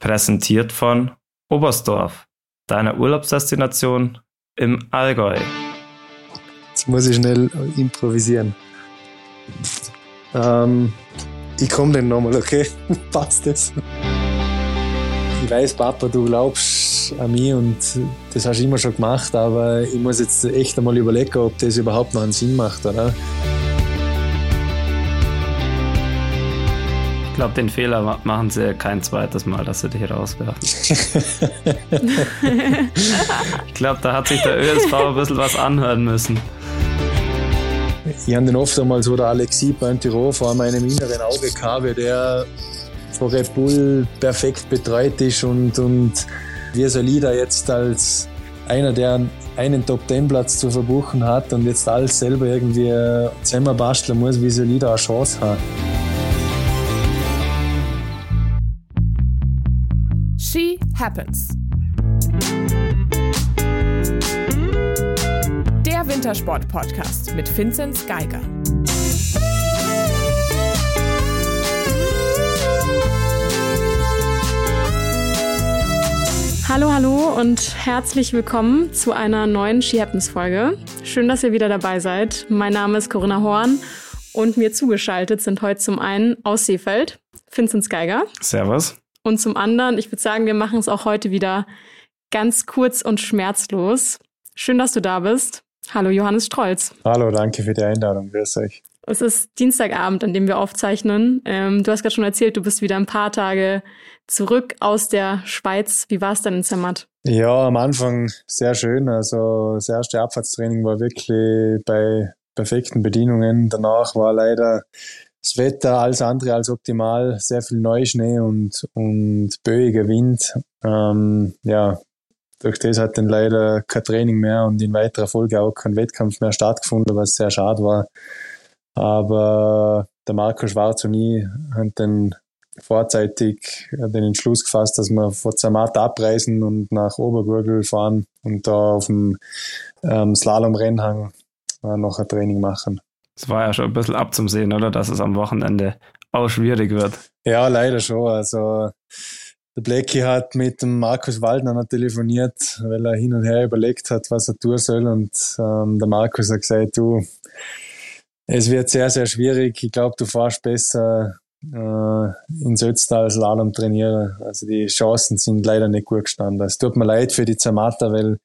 Präsentiert von Oberstdorf, deiner Urlaubsdestination im Allgäu. Jetzt muss ich schnell improvisieren. Ähm, ich komme dann nochmal, okay? Passt das? Ich weiß, Papa, du glaubst an mich und das hast du immer schon gemacht, aber ich muss jetzt echt einmal überlegen, ob das überhaupt noch einen Sinn macht, oder? Glaube, den Fehler machen sie kein zweites Mal, dass sie dich rauswerfen. ich glaube, da hat sich der ÖSV ein bisschen was anhören müssen. Ich habe den oft einmal so der Alexis beim Tirol vor meinem inneren Auge gehabt, der von Red Bull perfekt betreut ist und, und wie so Lieder jetzt als einer, der einen Top-10-Platz zu verbuchen hat und jetzt alles selber irgendwie zusammenbasteln muss, wie so Lieder eine Chance hat. Happens. Der Wintersport-Podcast mit Vinzenz Geiger. Hallo, hallo und herzlich willkommen zu einer neuen She Happens Folge. Schön, dass ihr wieder dabei seid. Mein Name ist Corinna Horn und mir zugeschaltet sind heute zum einen aus Seefeld Vinzenz Geiger. Servus. Und zum anderen, ich würde sagen, wir machen es auch heute wieder ganz kurz und schmerzlos. Schön, dass du da bist. Hallo Johannes Strolz. Hallo, danke für die Einladung. Grüß euch. Es ist Dienstagabend, an dem wir aufzeichnen. Ähm, du hast gerade schon erzählt, du bist wieder ein paar Tage zurück aus der Schweiz. Wie war es denn in Zermatt? Ja, am Anfang sehr schön. Also das erste Abfahrtstraining war wirklich bei perfekten Bedingungen. Danach war leider das Wetter alles andere als optimal, sehr viel Neuschnee und, und böiger Wind. Ähm, ja, durch das hat dann leider kein Training mehr und in weiterer Folge auch kein Wettkampf mehr stattgefunden, was sehr schade war. Aber der Marco Schwarz und ich haben dann vorzeitig den Entschluss gefasst, dass wir von Zermatt abreisen und nach Obergurgel fahren und da auf dem ähm, Slalom-Rennhang äh, noch ein Training machen. Es war ja schon ein bisschen abzusehen, oder? Dass es am Wochenende auch schwierig wird. Ja, leider schon. Also der Blackie hat mit dem Markus Waldner noch telefoniert, weil er hin und her überlegt hat, was er tun soll. Und ähm, der Markus hat gesagt, du, es wird sehr, sehr schwierig. Ich glaube, du fährst besser äh, in Sötztal als Lalom trainieren. Also die Chancen sind leider nicht gut gestanden. Es tut mir leid für die Zermatter, weil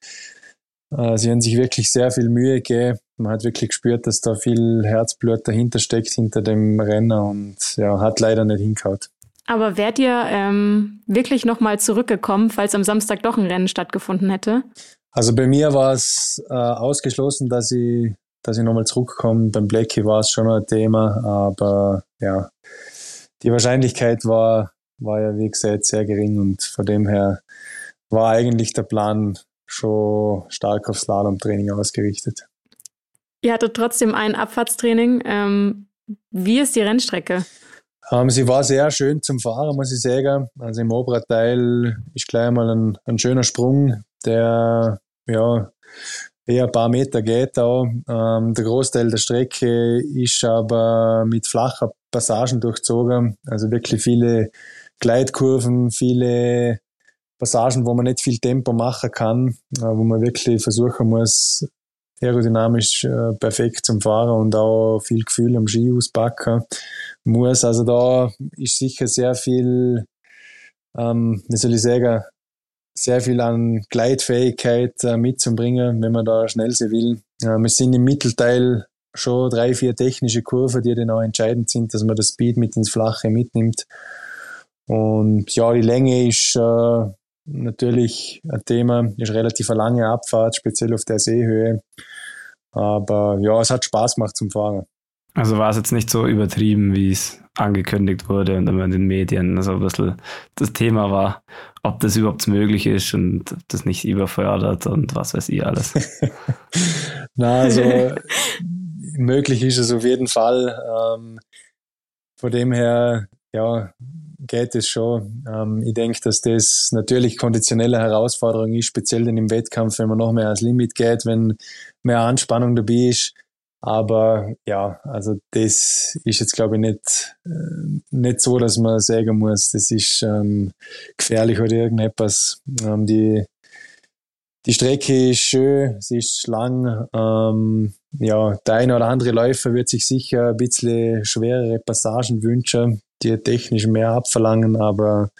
sie haben sich wirklich sehr viel Mühe gegeben. Man hat wirklich gespürt, dass da viel Herzblut dahinter steckt, hinter dem Renner und ja, hat leider nicht hingehauen. Aber wärt ihr ähm, wirklich nochmal zurückgekommen, falls am Samstag doch ein Rennen stattgefunden hätte? Also bei mir war es äh, ausgeschlossen, dass ich, dass ich nochmal zurückkomme. Beim Blackie war es schon ein Thema, aber ja, die Wahrscheinlichkeit war, war ja wie gesagt sehr gering und von dem her war eigentlich der Plan schon stark auf Slalom-Training ausgerichtet. Ihr hattet trotzdem ein Abfahrtstraining. Ähm, wie ist die Rennstrecke? Ähm, sie war sehr schön zum Fahren, muss ich sagen. Also im oberen Teil ist gleich mal ein, ein schöner Sprung, der ja eher ein paar Meter geht auch. Ähm, der Großteil der Strecke ist aber mit flacher Passagen durchzogen. Also wirklich viele Gleitkurven, viele Passagen, wo man nicht viel Tempo machen kann, äh, wo man wirklich versuchen muss, aerodynamisch äh, perfekt zum Fahren und auch viel Gefühl am Ski auspacken muss. Also da ist sicher sehr viel, ähm, wie soll ich sagen, sehr viel an Gleitfähigkeit äh, mitzubringen, wenn man da schnell sein will. Äh, wir sind im Mittelteil schon drei, vier technische Kurven, die dann auch entscheidend sind, dass man das Speed mit ins Flache mitnimmt. Und ja, die Länge ist äh, natürlich ein Thema, ist relativ eine lange Abfahrt, speziell auf der Seehöhe. Aber ja, es hat Spaß gemacht zum Fahren. Also war es jetzt nicht so übertrieben, wie es angekündigt wurde und immer in den Medien so ein bisschen das Thema war, ob das überhaupt möglich ist und ob das nicht überfördert und was weiß ich alles. Na, also möglich ist es auf jeden Fall. Ähm, von dem her, ja, geht es schon. Ähm, ich denke, dass das natürlich konditionelle Herausforderung ist, speziell dann im Wettkampf, wenn man noch mehr ans Limit geht, wenn mehr Anspannung dabei ist. Aber ja, also das ist jetzt glaube ich nicht, äh, nicht so, dass man sagen muss, das ist ähm, gefährlich oder irgendetwas. Ähm, die, die Strecke ist schön, sie ist lang. Ähm, ja, der eine oder andere Läufer wird sich sicher ein bisschen schwerere Passagen wünschen, die technisch mehr abverlangen, aber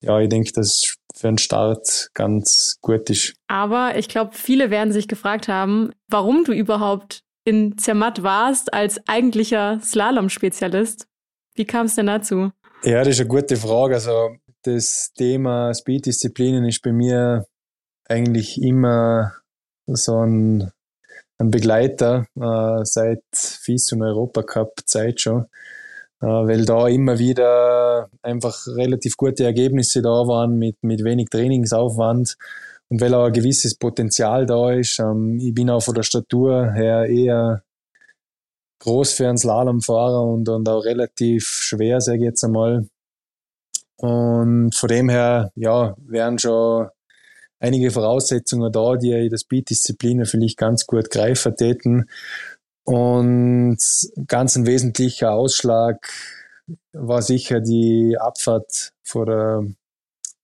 ja, ich denke, dass für einen Start ganz gut ist. Aber ich glaube, viele werden sich gefragt haben, warum du überhaupt in Zermatt warst als eigentlicher Slalom-Spezialist. Wie kam es denn dazu? Ja, das ist eine gute Frage. Also das Thema Speed-Disziplinen ist bei mir eigentlich immer so ein, ein Begleiter äh, seit FIS und Europacup-Zeit schon, weil da immer wieder einfach relativ gute Ergebnisse da waren mit, mit wenig Trainingsaufwand und weil auch ein gewisses Potenzial da ist. Ähm, ich bin auch von der Statur her eher groß für einen Slalomfahrer und, und auch relativ schwer, sage ich jetzt einmal. Und von dem her, ja, wären schon einige Voraussetzungen da, die in der Speed-Disziplin vielleicht ganz gut greifen täten. Und ganz ein wesentlicher Ausschlag war sicher die Abfahrt vor der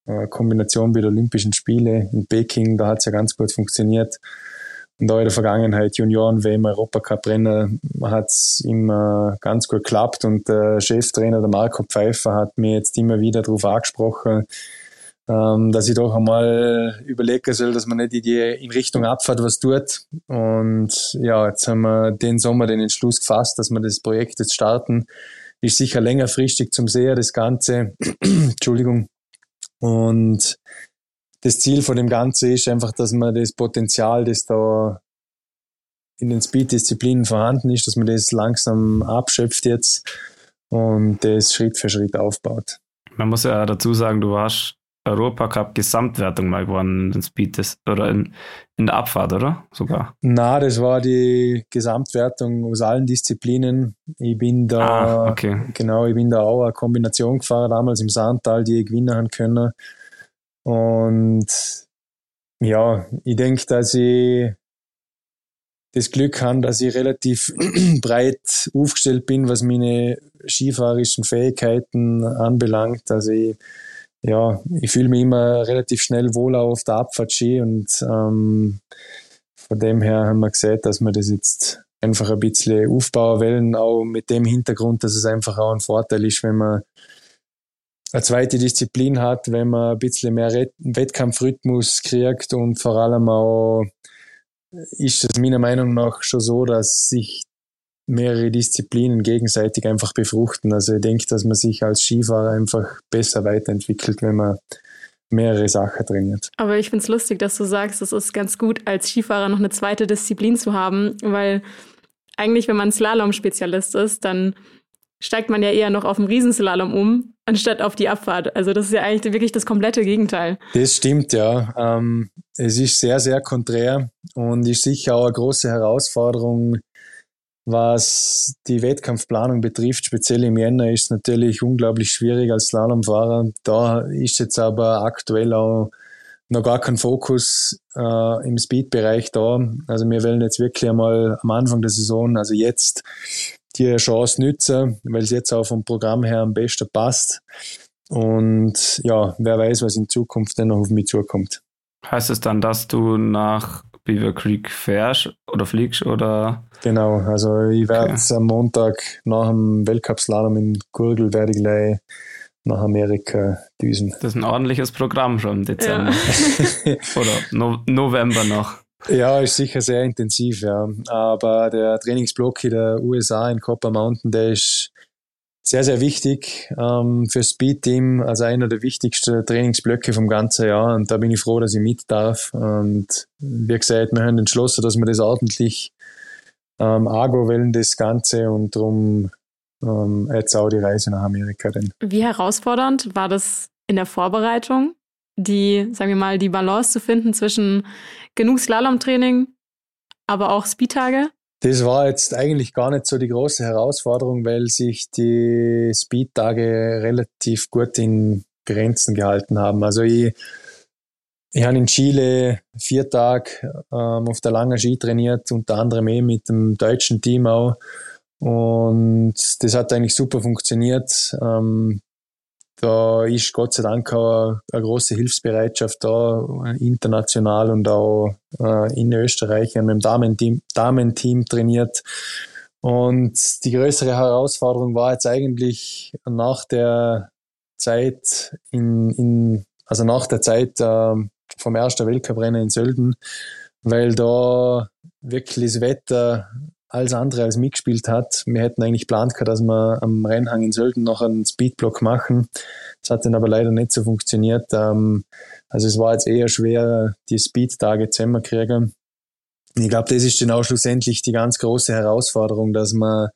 äh, Kombination mit Olympischen Spiele in Peking, da hat es ja ganz gut funktioniert. Und da in der Vergangenheit Junioren-WM, Europacup-Rennen hat es immer ganz gut geklappt und der Cheftrainer, der Marco Pfeiffer, hat mir jetzt immer wieder darauf angesprochen, ähm, dass ich doch einmal überlegen soll, dass man nicht die in Richtung Abfahrt was tut. Und ja, jetzt haben wir den Sommer den Entschluss gefasst, dass wir das Projekt jetzt starten. Ist sicher längerfristig zum Sehen, das Ganze. Entschuldigung. Und das Ziel von dem Ganzen ist einfach, dass man das Potenzial, das da in den Speed-Disziplinen vorhanden ist, dass man das langsam abschöpft jetzt und das Schritt für Schritt aufbaut. Man muss ja dazu sagen, du warst Europacup Gesamtwertung mal gewonnen in Speed oder in, in der Abfahrt, oder? Sogar. Na, das war die Gesamtwertung aus allen Disziplinen. Ich bin da, ah, okay. genau, ich bin da auch eine Kombination gefahren, damals im Sandtal, die ich gewinnen haben können. Und ja, ich denke, dass ich das Glück habe, dass ich relativ breit aufgestellt bin, was meine skifahrischen Fähigkeiten anbelangt. Also ich ja, ich fühle mich immer relativ schnell wohl auf der Abfahrtski und ähm, von dem her haben wir gesagt, dass wir das jetzt einfach ein bisschen aufbauen wollen, auch mit dem Hintergrund, dass es einfach auch ein Vorteil ist, wenn man eine zweite Disziplin hat, wenn man ein bisschen mehr Wettkampfrhythmus kriegt und vor allem auch ist es meiner Meinung nach schon so, dass sich mehrere Disziplinen gegenseitig einfach befruchten. Also ich denke, dass man sich als Skifahrer einfach besser weiterentwickelt, wenn man mehrere Sachen trainiert. Aber ich finde es lustig, dass du sagst, es ist ganz gut, als Skifahrer noch eine zweite Disziplin zu haben, weil eigentlich, wenn man Slalom-Spezialist ist, dann steigt man ja eher noch auf dem Riesenslalom um, anstatt auf die Abfahrt. Also das ist ja eigentlich wirklich das komplette Gegenteil. Das stimmt, ja. Ähm, es ist sehr, sehr konträr und ist sicher auch eine große Herausforderung, was die Wettkampfplanung betrifft, speziell im Jänner, ist es natürlich unglaublich schwierig als Slalomfahrer. Da ist jetzt aber aktuell auch noch gar kein Fokus äh, im Speed-Bereich da. Also wir wollen jetzt wirklich einmal am Anfang der Saison, also jetzt, die Chance nützen, weil es jetzt auch vom Programm her am besten passt. Und ja, wer weiß, was in Zukunft denn noch auf mich zukommt. Heißt es dann, dass du nach Beaver Creek fährst oder fliegst oder? Genau, also ich werde okay. am Montag nach dem Weltcup-Slalom in Gurgel werde ich gleich nach Amerika düsen. Das ist ein ordentliches Programm schon im Dezember. Ja. oder no November noch. Ja, ist sicher sehr intensiv, ja. Aber der Trainingsblock in der USA in Copper Mountain, der ist sehr, sehr wichtig ähm, für Speed Team, also einer der wichtigsten Trainingsblöcke vom ganzen Jahr. Und da bin ich froh, dass ich mit darf. Und wie gesagt, wir haben entschlossen, dass wir das ordentlich ähm, Argo wollen, das Ganze. Und darum ähm, jetzt auch die Reise nach Amerika. Denn. Wie herausfordernd war das in der Vorbereitung, die, sagen wir mal, die Balance zu finden zwischen genug Slalomtraining, aber auch Speedtage? Das war jetzt eigentlich gar nicht so die große Herausforderung, weil sich die Speed-Tage relativ gut in Grenzen gehalten haben. Also ich, ich habe in Chile vier Tage ähm, auf der langen Ski trainiert, unter anderem eh mit dem deutschen Team auch. Und das hat eigentlich super funktioniert. Ähm, da ist Gott sei Dank auch eine große Hilfsbereitschaft da, international und auch äh, in Österreich. Wir haben dem Damenteam, Damenteam trainiert. Und die größere Herausforderung war jetzt eigentlich nach der Zeit in, in also nach der Zeit äh, vom ersten Weltcuprennen in Sölden, weil da wirklich das Wetter alles andere als mitgespielt hat. Wir hätten eigentlich geplant dass wir am Rennhang in Sölden noch einen Speedblock machen. Das hat dann aber leider nicht so funktioniert. Ähm, also es war jetzt eher schwer, die Speed-Tage zusammenzukriegen. Ich glaube, das ist dann auch schlussendlich die ganz große Herausforderung, dass man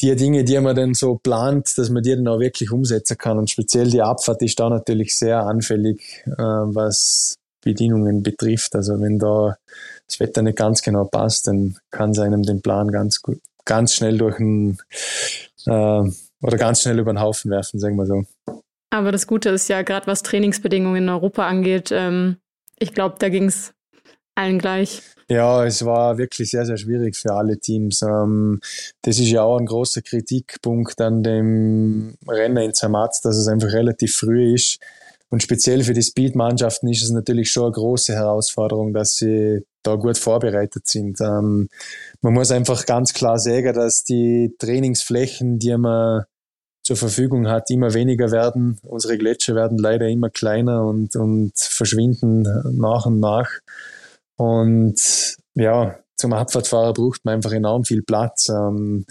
die Dinge, die man dann so plant, dass man die dann auch wirklich umsetzen kann. Und speziell die Abfahrt ist da natürlich sehr anfällig, äh, was Bedienungen betrifft. Also wenn da das Wetter nicht ganz genau passt, dann kann es einem den Plan ganz gut, ganz schnell durch ein äh, oder ganz schnell über den Haufen werfen, sagen wir so. Aber das Gute ist ja, gerade was Trainingsbedingungen in Europa angeht, ähm, ich glaube, da ging es allen gleich. Ja, es war wirklich sehr, sehr schwierig für alle Teams. Ähm, das ist ja auch ein großer Kritikpunkt an dem Rennen in Zermatt, dass es einfach relativ früh ist. Und speziell für die Speed-Mannschaften ist es natürlich schon eine große Herausforderung, dass sie da gut vorbereitet sind. Ähm, man muss einfach ganz klar sagen, dass die Trainingsflächen, die man zur Verfügung hat, immer weniger werden. Unsere Gletscher werden leider immer kleiner und, und verschwinden nach und nach. Und ja, zum Abfahrtfahrer braucht man einfach enorm viel Platz. Ähm,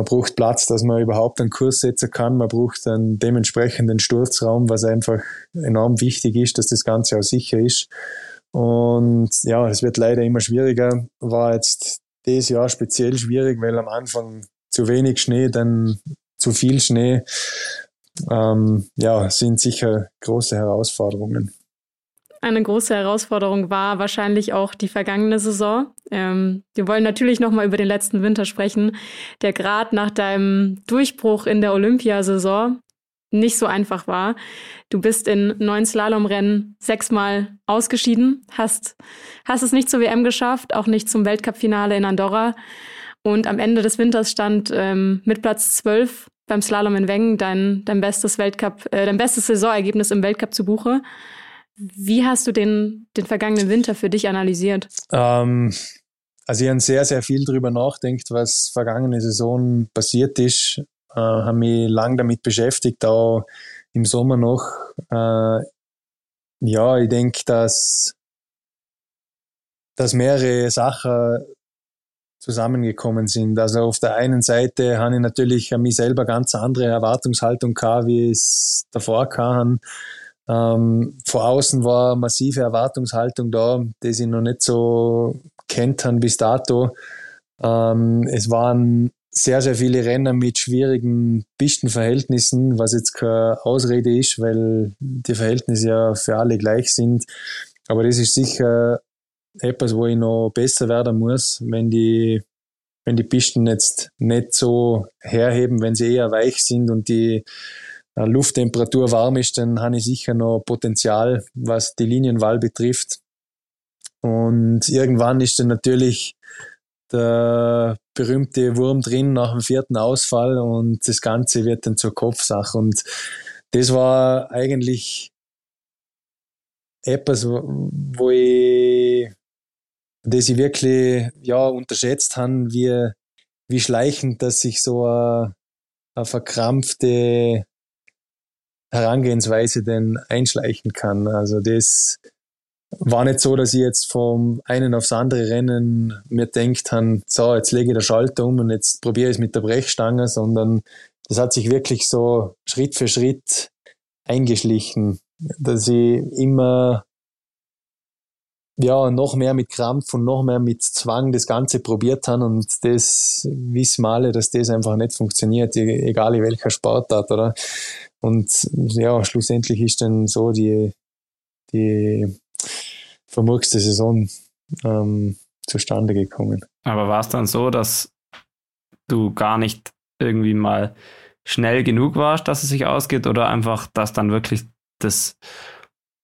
man braucht Platz, dass man überhaupt einen Kurs setzen kann. Man braucht einen dementsprechenden Sturzraum, was einfach enorm wichtig ist, dass das Ganze auch sicher ist. Und ja, es wird leider immer schwieriger. War jetzt dieses Jahr speziell schwierig, weil am Anfang zu wenig Schnee, dann zu viel Schnee. Ähm, ja, sind sicher große Herausforderungen. Eine große Herausforderung war wahrscheinlich auch die vergangene Saison. Ähm, wir wollen natürlich nochmal über den letzten Winter sprechen, der gerade nach deinem Durchbruch in der Olympiasaison nicht so einfach war. Du bist in neun Slalomrennen sechsmal ausgeschieden, hast, hast es nicht zur WM geschafft, auch nicht zum Weltcupfinale in Andorra. Und am Ende des Winters stand ähm, mit Platz zwölf beim Slalom in Wengen dein, dein bestes Weltcup, äh, dein bestes Saisonergebnis im Weltcup zu Buche. Wie hast du den, den vergangenen Winter für dich analysiert? Ähm, also ich habe sehr, sehr viel darüber nachdenkt, was vergangene Saison passiert ist. Äh, habe mich lang damit beschäftigt, auch im Sommer noch. Äh, ja, ich denke, dass, dass mehrere Sachen zusammengekommen sind. Also auf der einen Seite habe ich natürlich an mich selber ganz andere Erwartungshaltung gehabt, wie es davor kam. Ähm, vor außen war massive Erwartungshaltung da, die ich noch nicht so kennt haben bis dato. Ähm, es waren sehr, sehr viele Rennen mit schwierigen Pistenverhältnissen, was jetzt keine Ausrede ist, weil die Verhältnisse ja für alle gleich sind. Aber das ist sicher etwas, wo ich noch besser werden muss, wenn die, wenn die Pisten jetzt nicht so herheben, wenn sie eher weich sind und die Lufttemperatur warm ist, dann habe ich sicher noch Potenzial, was die Linienwahl betrifft. Und irgendwann ist dann natürlich der berühmte Wurm drin nach dem vierten Ausfall und das Ganze wird dann zur Kopfsache. Und das war eigentlich etwas, wo ich, das ich wirklich ja, unterschätzt habe, wie, wie schleichend, dass sich so eine, eine verkrampfte Herangehensweise denn einschleichen kann. Also das war nicht so, dass ich jetzt vom einen aufs andere Rennen mir denkt han, so, jetzt lege ich den Schalter um und jetzt probiere ich es mit der Brechstange, sondern das hat sich wirklich so Schritt für Schritt eingeschlichen, dass ich immer ja, noch mehr mit Krampf und noch mehr mit Zwang das Ganze probiert habe und das wissen alle, dass das einfach nicht funktioniert, egal in welcher Sportart, oder? Und ja, schlussendlich ist dann so die, die vermurkste Saison ähm, zustande gekommen. Aber war es dann so, dass du gar nicht irgendwie mal schnell genug warst, dass es sich ausgeht oder einfach, dass dann wirklich das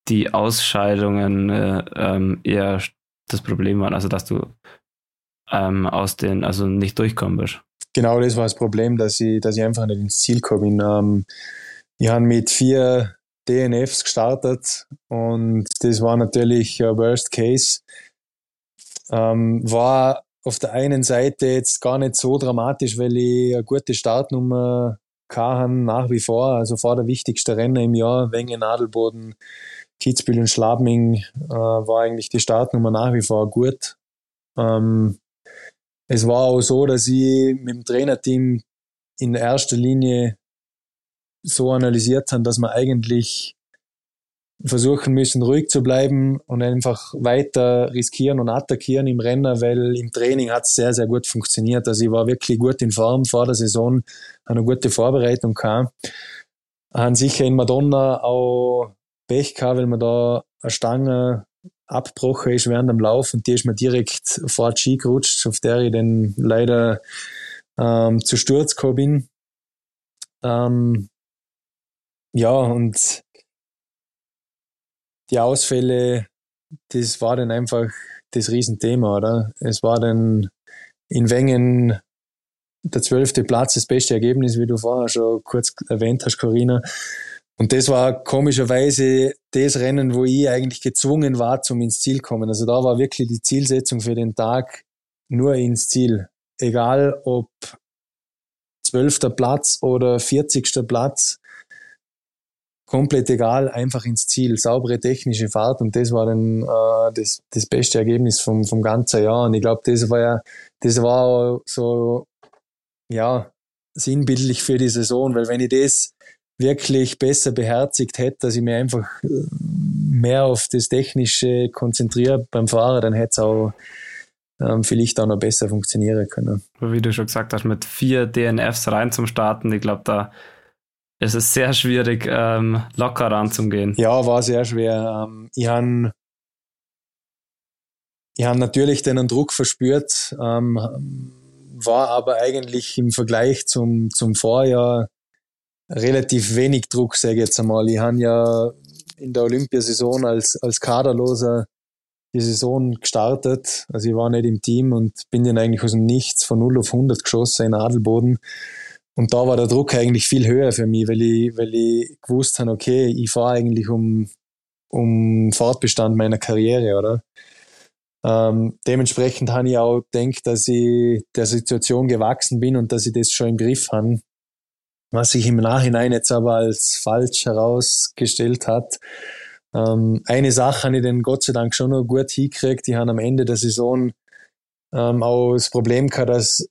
die Ausscheidungen äh, ähm, eher das Problem waren, also dass du ähm, aus den, also nicht durchkommen bist. Genau das war das Problem, dass ich, dass ich einfach nicht ins Ziel gekommen bin. Ich habe mit vier DNFs gestartet und das war natürlich Worst Case. Ähm, war auf der einen Seite jetzt gar nicht so dramatisch, weil ich eine gute Startnummer kann nach wie vor. Also vor der wichtigste Renner im Jahr, Wenge, Nadelboden, Kitzbühel und Schlabming, äh, war eigentlich die Startnummer nach wie vor gut. Ähm, es war auch so, dass ich mit dem Trainerteam in erster Linie so analysiert haben, dass wir eigentlich versuchen müssen, ruhig zu bleiben und einfach weiter riskieren und attackieren im Rennen, weil im Training hat es sehr, sehr gut funktioniert. Also ich war wirklich gut in Form vor der Saison, eine gute Vorbereitung gehabt. Haben sicher in Madonna auch Pech gehabt, weil man da eine Stange abgebrochen ist während dem Lauf und die ist mir direkt vor die Ski gerutscht, auf der ich dann leider ähm, zu Sturz gekommen bin. Ähm, ja, und die Ausfälle, das war dann einfach das Riesenthema, oder? Es war dann in Wengen der zwölfte Platz das beste Ergebnis, wie du vorher schon kurz erwähnt hast, Corinna. Und das war komischerweise das Rennen, wo ich eigentlich gezwungen war, zum ins Ziel kommen. Also da war wirklich die Zielsetzung für den Tag nur ins Ziel. Egal ob zwölfter Platz oder vierzigster Platz, komplett egal, einfach ins Ziel, saubere technische Fahrt und das war dann äh, das, das beste Ergebnis vom, vom ganzen Jahr. Und ich glaube, das war ja, das war so, ja, sinnbildlich für die Saison, weil wenn ich das wirklich besser beherzigt hätte, dass ich mir einfach äh, mehr auf das Technische konzentriere beim Fahrer, dann hätte es auch ähm, vielleicht auch noch besser funktionieren können. Wie du schon gesagt hast, mit vier DNFs rein zum Starten, ich glaube, da ist es sehr schwierig, ähm, locker ranzugehen. Ja, war sehr schwer. Ähm, ich habe ich hab natürlich den Druck verspürt, ähm, war aber eigentlich im Vergleich zum, zum Vorjahr relativ wenig Druck, sage ich jetzt einmal. Ich habe ja in der Olympiasaison als, als Kaderloser die Saison gestartet. Also ich war nicht im Team und bin dann eigentlich aus dem Nichts von 0 auf 100 geschossen in Adelboden. Und da war der Druck eigentlich viel höher für mich, weil ich, weil ich gewusst habe, okay, ich fahre eigentlich um, um Fortbestand meiner Karriere, oder? Ähm, dementsprechend habe ich auch gedacht, dass ich der Situation gewachsen bin und dass ich das schon im Griff habe was sich im Nachhinein jetzt aber als falsch herausgestellt hat. Ähm, eine Sache habe ich dann Gott sei Dank schon noch gut hingekriegt. Die haben am Ende der Saison ähm, auch das Problem gehabt, dass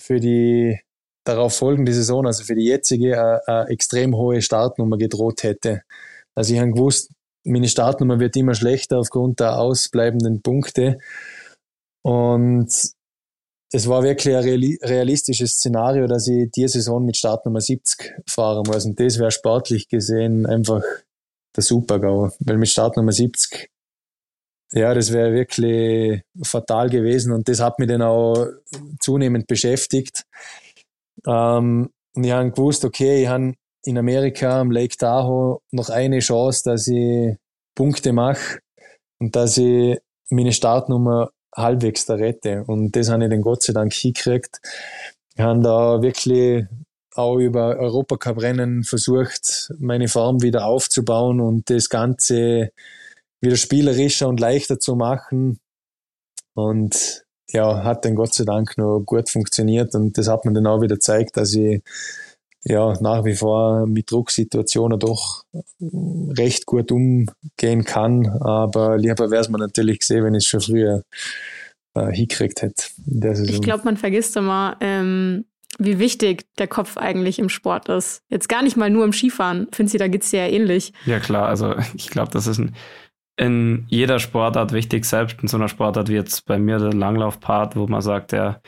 für die darauf folgende Saison, also für die jetzige, eine, eine extrem hohe Startnummer gedroht hätte. Also ich habe gewusst, meine Startnummer wird immer schlechter aufgrund der ausbleibenden Punkte. Und es war wirklich ein realistisches Szenario, dass ich die Saison mit Startnummer 70 fahren muss. Und das wäre sportlich gesehen einfach der Super-GAU. Weil mit Startnummer 70, ja, das wäre wirklich fatal gewesen. Und das hat mich dann auch zunehmend beschäftigt. Ähm, und ich habe gewusst, okay, ich habe in Amerika am Lake Tahoe noch eine Chance, dass ich Punkte mache und dass ich meine Startnummer halbwegs da rette. Und das habe ich dann Gott sei Dank hingekriegt. Wir haben da wirklich auch über Europacup-Rennen versucht, meine Form wieder aufzubauen und das Ganze wieder spielerischer und leichter zu machen. Und ja, hat dann Gott sei Dank noch gut funktioniert und das hat man dann auch wieder gezeigt, dass ich ja nach wie vor mit Drucksituationen doch recht gut umgehen kann. Aber lieber wäre es mir natürlich gesehen, wenn ich es schon früher äh, hingekriegt hätte. Ich glaube, man vergisst immer, ähm, wie wichtig der Kopf eigentlich im Sport ist. Jetzt gar nicht mal nur im Skifahren. Findest du, da geht es dir ja ähnlich. Ja, klar. Also ich glaube, das ist ein, in jeder Sportart wichtig, selbst in so einer Sportart wie jetzt bei mir der Langlaufpart, wo man sagt, ja,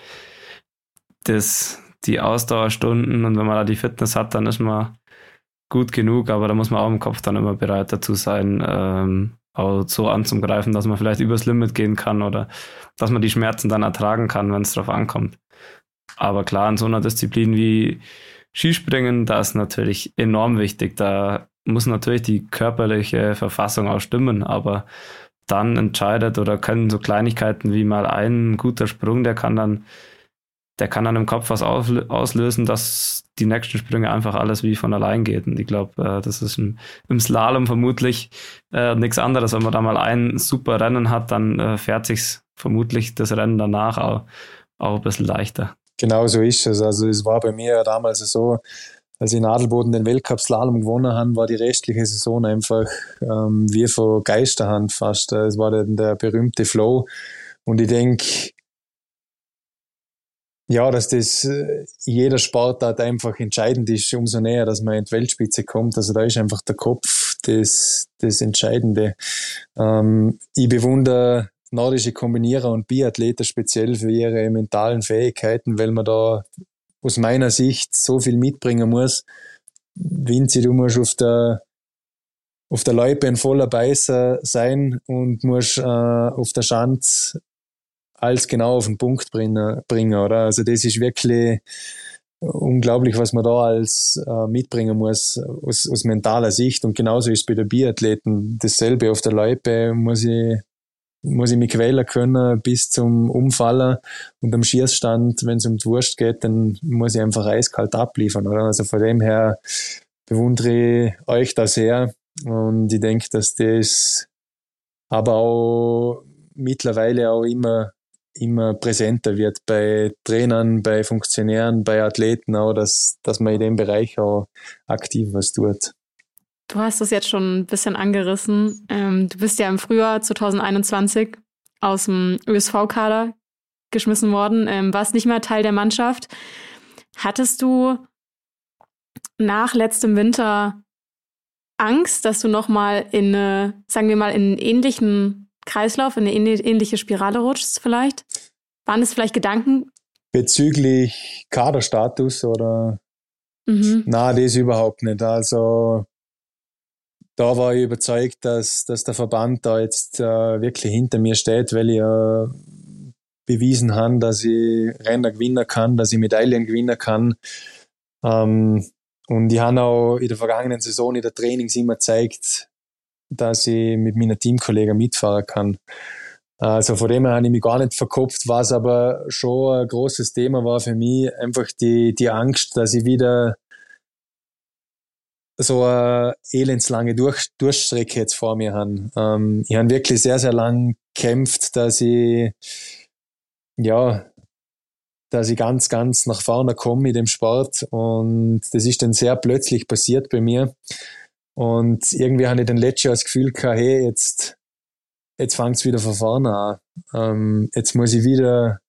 das die Ausdauerstunden und wenn man da die Fitness hat, dann ist man gut genug, aber da muss man auch im Kopf dann immer bereit dazu sein, ähm, auch so anzugreifen, dass man vielleicht übers Limit gehen kann oder dass man die Schmerzen dann ertragen kann, wenn es drauf ankommt. Aber klar, in so einer Disziplin wie Skispringen, da ist natürlich enorm wichtig. Da muss natürlich die körperliche Verfassung auch stimmen, aber dann entscheidet oder können so Kleinigkeiten wie mal ein guter Sprung, der kann dann, der kann dann im Kopf was auslösen, dass die nächsten Sprünge einfach alles wie von allein geht. Und ich glaube, äh, das ist im, im, Slalom vermutlich äh, nichts anderes. Wenn man da mal ein super Rennen hat, dann äh, fährt sich vermutlich das Rennen danach auch, auch ein bisschen leichter. Genau so ist es. Also es war bei mir damals so, als ich in Adelboden den Weltcup-Slalom gewonnen habe, war die restliche Saison einfach ähm, wie von Geisterhand fast. Es war der, der berühmte Flow. Und ich denke, ja, dass das äh, jeder Sportart einfach entscheidend ist, umso näher, dass man in die Weltspitze kommt. Also da ist einfach der Kopf das, das Entscheidende. Ähm, ich bewundere nordische Kombinierer und Biathleter speziell für ihre mentalen Fähigkeiten, weil man da aus meiner Sicht so viel mitbringen muss. Vinci, du musst auf der, auf der Loipe ein voller Beißer sein und musst äh, auf der Schanz alles genau auf den Punkt bringen, bringen, oder? Also das ist wirklich unglaublich, was man da als äh, mitbringen muss aus, aus mentaler Sicht. Und genauso ist es bei der Biathleten dasselbe. Auf der Loipe muss ich muss ich mich quälen können bis zum Umfallen und am Schießstand, wenn es um die Wurst geht, dann muss ich einfach eiskalt abliefern. Oder? Also von dem her bewundere ich euch da sehr und ich denke, dass das aber auch mittlerweile auch immer immer präsenter wird bei Trainern, bei Funktionären, bei Athleten auch, dass, dass man in dem Bereich auch aktiv was tut. Du hast es jetzt schon ein bisschen angerissen. Ähm, du bist ja im Frühjahr 2021 aus dem ÖSV-Kader geschmissen worden, ähm, warst nicht mehr Teil der Mannschaft. Hattest du nach letztem Winter Angst, dass du nochmal in eine, sagen wir mal, in einen ähnlichen Kreislauf, in eine ähnliche Spirale rutschst vielleicht? Waren es vielleicht Gedanken? Bezüglich Kaderstatus oder? Mhm. Na, das überhaupt nicht. Also da war ich überzeugt, dass, dass der Verband da jetzt äh, wirklich hinter mir steht, weil ich äh, bewiesen habe, dass ich Rennen gewinnen kann, dass ich Medaillen gewinnen kann. Ähm, und ich habe auch in der vergangenen Saison in der Trainings immer gezeigt, dass ich mit meinen Teamkollegen mitfahren kann. Also von dem her habe ich mich gar nicht verkopft, was aber schon ein großes Thema war für mich, einfach die, die Angst, dass ich wieder so eine elendslange Durch Durchstrecke jetzt vor mir haben. Ähm, ich habe wirklich sehr, sehr lang gekämpft, dass ich, ja, dass ich ganz, ganz nach vorne komme in dem Sport und das ist dann sehr plötzlich passiert bei mir. Und irgendwie habe ich dann letztes Jahr das Gefühl gehabt, hey, jetzt, jetzt fängt wieder von vorne an. Ähm, jetzt muss ich wieder,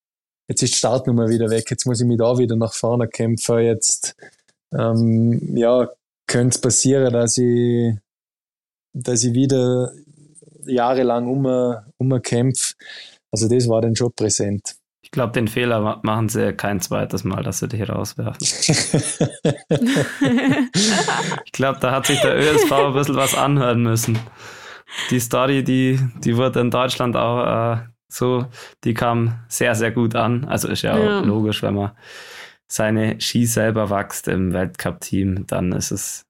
jetzt ist die Startnummer wieder weg, jetzt muss ich mich da wieder nach vorne kämpfen, jetzt, ähm, ja, könnte es passieren, dass ich, dass ich wieder jahrelang um, umkämpfe. Also das war dann schon präsent. Ich glaube, den Fehler machen sie kein zweites Mal, dass sie dich rauswerfen. ich glaube, da hat sich der ÖSV ein bisschen was anhören müssen. Die Story, die, die wurde in Deutschland auch äh, so, die kam sehr, sehr gut an. Also ist ja, ja. auch logisch, wenn man seine Ski selber wächst im Weltcup-Team, dann ist es,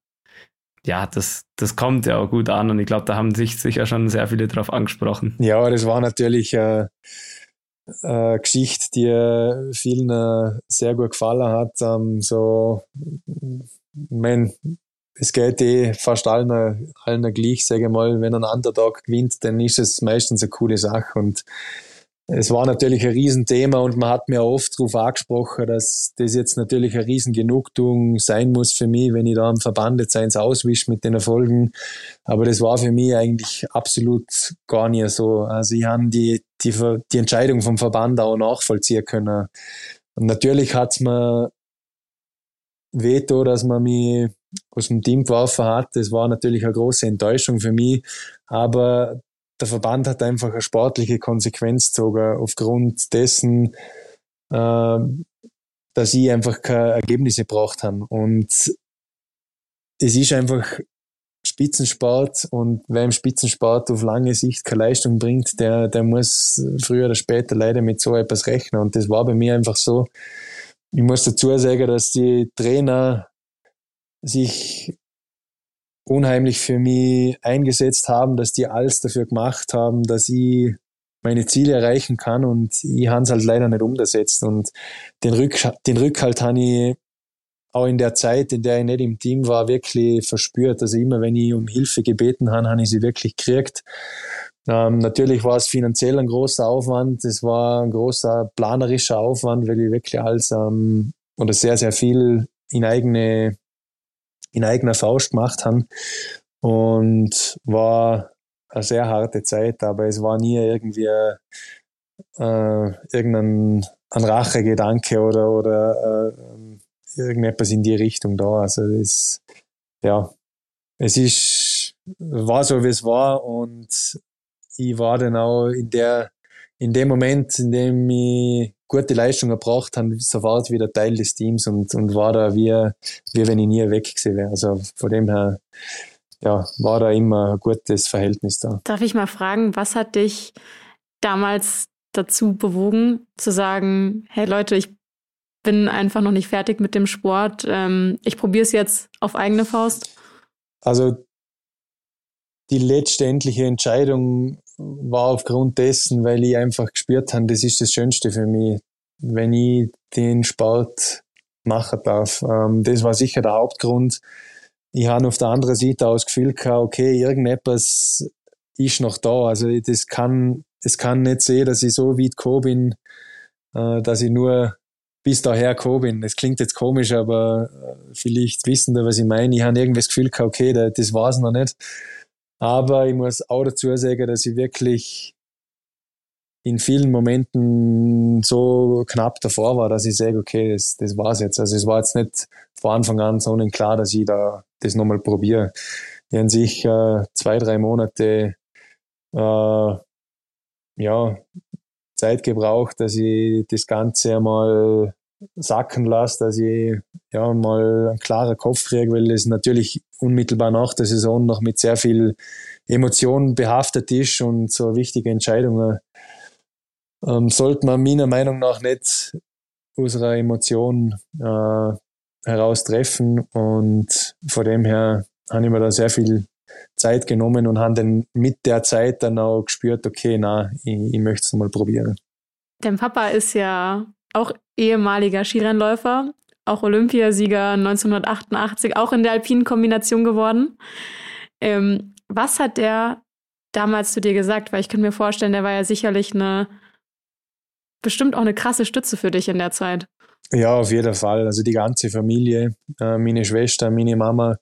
ja, das, das kommt ja auch gut an und ich glaube, da haben sich sicher schon sehr viele drauf angesprochen. Ja, das war natürlich äh, eine Geschichte, die vielen äh, sehr gut gefallen hat. Ähm, so, ich mein, es geht eh fast allen, allen gleich, sage ich mal, wenn ein Underdog gewinnt, dann ist es meistens eine coole Sache und es war natürlich ein Riesenthema und man hat mir oft darauf angesprochen, dass das jetzt natürlich eine Riesengenugtuung sein muss für mich, wenn ich da am Verband jetzt eins auswische mit den Erfolgen. Aber das war für mich eigentlich absolut gar nicht so. Also ich habe die, die, die Entscheidung vom Verband auch nachvollziehen können. Und natürlich hat es mir Veto, dass man mich aus dem Team geworfen hat. Das war natürlich eine große Enttäuschung für mich. Aber der Verband hat einfach eine sportliche Konsequenz gezogen aufgrund dessen, äh, dass ich einfach keine Ergebnisse gebracht habe. Und es ist einfach Spitzensport und wer im Spitzensport auf lange Sicht keine Leistung bringt, der, der muss früher oder später leider mit so etwas rechnen. Und das war bei mir einfach so. Ich muss dazu sagen, dass die Trainer sich unheimlich für mich eingesetzt haben, dass die alles dafür gemacht haben, dass ich meine Ziele erreichen kann und ich habe es halt leider nicht umgesetzt und den, Rück, den Rückhalt habe ich auch in der Zeit, in der ich nicht im Team war, wirklich verspürt. Also immer, wenn ich um Hilfe gebeten habe, habe ich sie wirklich gekriegt. Ähm, natürlich war es finanziell ein großer Aufwand. Es war ein großer planerischer Aufwand, weil ich wirklich alles ähm, oder sehr, sehr viel in eigene in eigener Faust gemacht haben. Und war eine sehr harte Zeit, aber es war nie irgendwie äh, irgendein ein Rachegedanke oder, oder äh, irgendetwas in die Richtung da. Also das, ja, es ist, war so, wie es war und ich war dann auch in der, in dem Moment, in dem ich gute Leistung erbracht habe, sofort wieder Teil des Teams und, und war da wie, wie wenn ich nie weg gewesen wäre. Also von dem her, ja, war da immer ein gutes Verhältnis da. Darf ich mal fragen, was hat dich damals dazu bewogen, zu sagen, hey Leute, ich bin einfach noch nicht fertig mit dem Sport, ähm, ich probiere es jetzt auf eigene Faust? Also die letztendliche Entscheidung war aufgrund dessen, weil ich einfach gespürt habe, das ist das Schönste für mich, wenn ich den Sport machen darf. Ähm, das war sicher der Hauptgrund. Ich habe auf der anderen Seite auch das Gefühl gehabt, okay, irgendetwas ist noch da. Also das kann, es kann nicht sehen, dass ich so weit gekommen bin, äh, dass ich nur bis daher gekommen bin. Das klingt jetzt komisch, aber äh, vielleicht wissen da, was ich meine. Ich habe irgendwie das Gefühl gehabt, okay, das war es noch nicht. Aber ich muss auch dazu sagen, dass ich wirklich in vielen Momenten so knapp davor war, dass ich sage, okay, das, das war's jetzt. Also es war jetzt nicht von Anfang an so klar, dass ich da das nochmal probiere. Ich habe sich äh, zwei, drei Monate äh, ja, Zeit gebraucht, dass ich das Ganze einmal sacken lasse, dass ich ja mal einen klaren Kopf kriege, weil es natürlich unmittelbar nach der Saison noch mit sehr viel Emotionen behaftet ist und so wichtige Entscheidungen ähm, sollte man meiner Meinung nach nicht aus einer Emotion äh, heraus treffen und von dem her habe ich mir da sehr viel Zeit genommen und habe dann mit der Zeit dann auch gespürt, okay, na, ich, ich möchte es mal probieren. Dein Papa ist ja auch ehemaliger Skirennläufer, auch Olympiasieger 1988, auch in der alpinen Kombination geworden. Ähm, was hat der damals zu dir gesagt? Weil ich kann mir vorstellen, der war ja sicherlich eine, bestimmt auch eine krasse Stütze für dich in der Zeit. Ja, auf jeden Fall. Also die ganze Familie, äh, meine Schwester, meine Mama,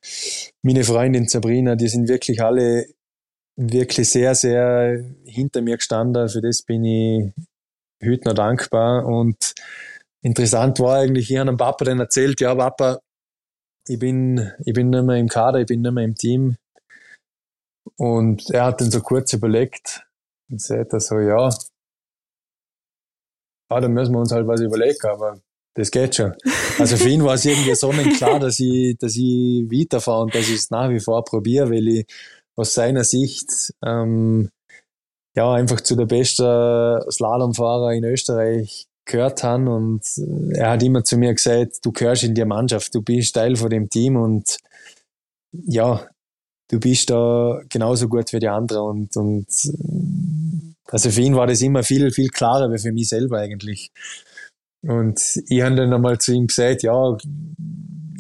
meine Freundin Sabrina, die sind wirklich alle wirklich sehr, sehr hinter mir gestanden. Für das bin ich noch dankbar. Und interessant war eigentlich, ich habe dem Papa dann erzählt, ja, Papa, ich bin, ich bin nicht mehr im Kader, ich bin nicht mehr im Team. Und er hat dann so kurz überlegt und sagt er so, ja, ja, dann müssen wir uns halt was überlegen, aber das geht schon. Also für ihn war es irgendwie sonnenklar, dass ich, dass ich weiterfahre und dass ich es nach wie vor probiere, weil ich aus seiner Sicht ähm, ja einfach zu der besten Slalomfahrer in Österreich gehört habe und er hat immer zu mir gesagt, du gehörst in die Mannschaft, du bist Teil von dem Team und ja, du bist da genauso gut wie die anderen und, und also für ihn war das immer viel, viel klarer wie für mich selber eigentlich. Und ich habe dann einmal zu ihm gesagt, ja,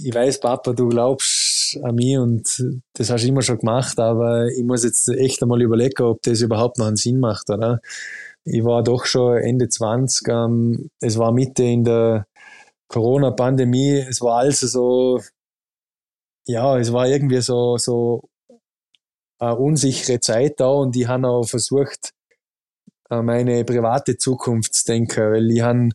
ich weiß, Papa, du glaubst an mich und das hast du immer schon gemacht, aber ich muss jetzt echt einmal überlegen, ob das überhaupt noch einen Sinn macht, oder? Ich war doch schon Ende 20, ähm, es war Mitte in der Corona-Pandemie, es war also so, ja, es war irgendwie so, so eine unsichere Zeit da und ich habe auch versucht, meine private Zukunft zu denken, weil ich habe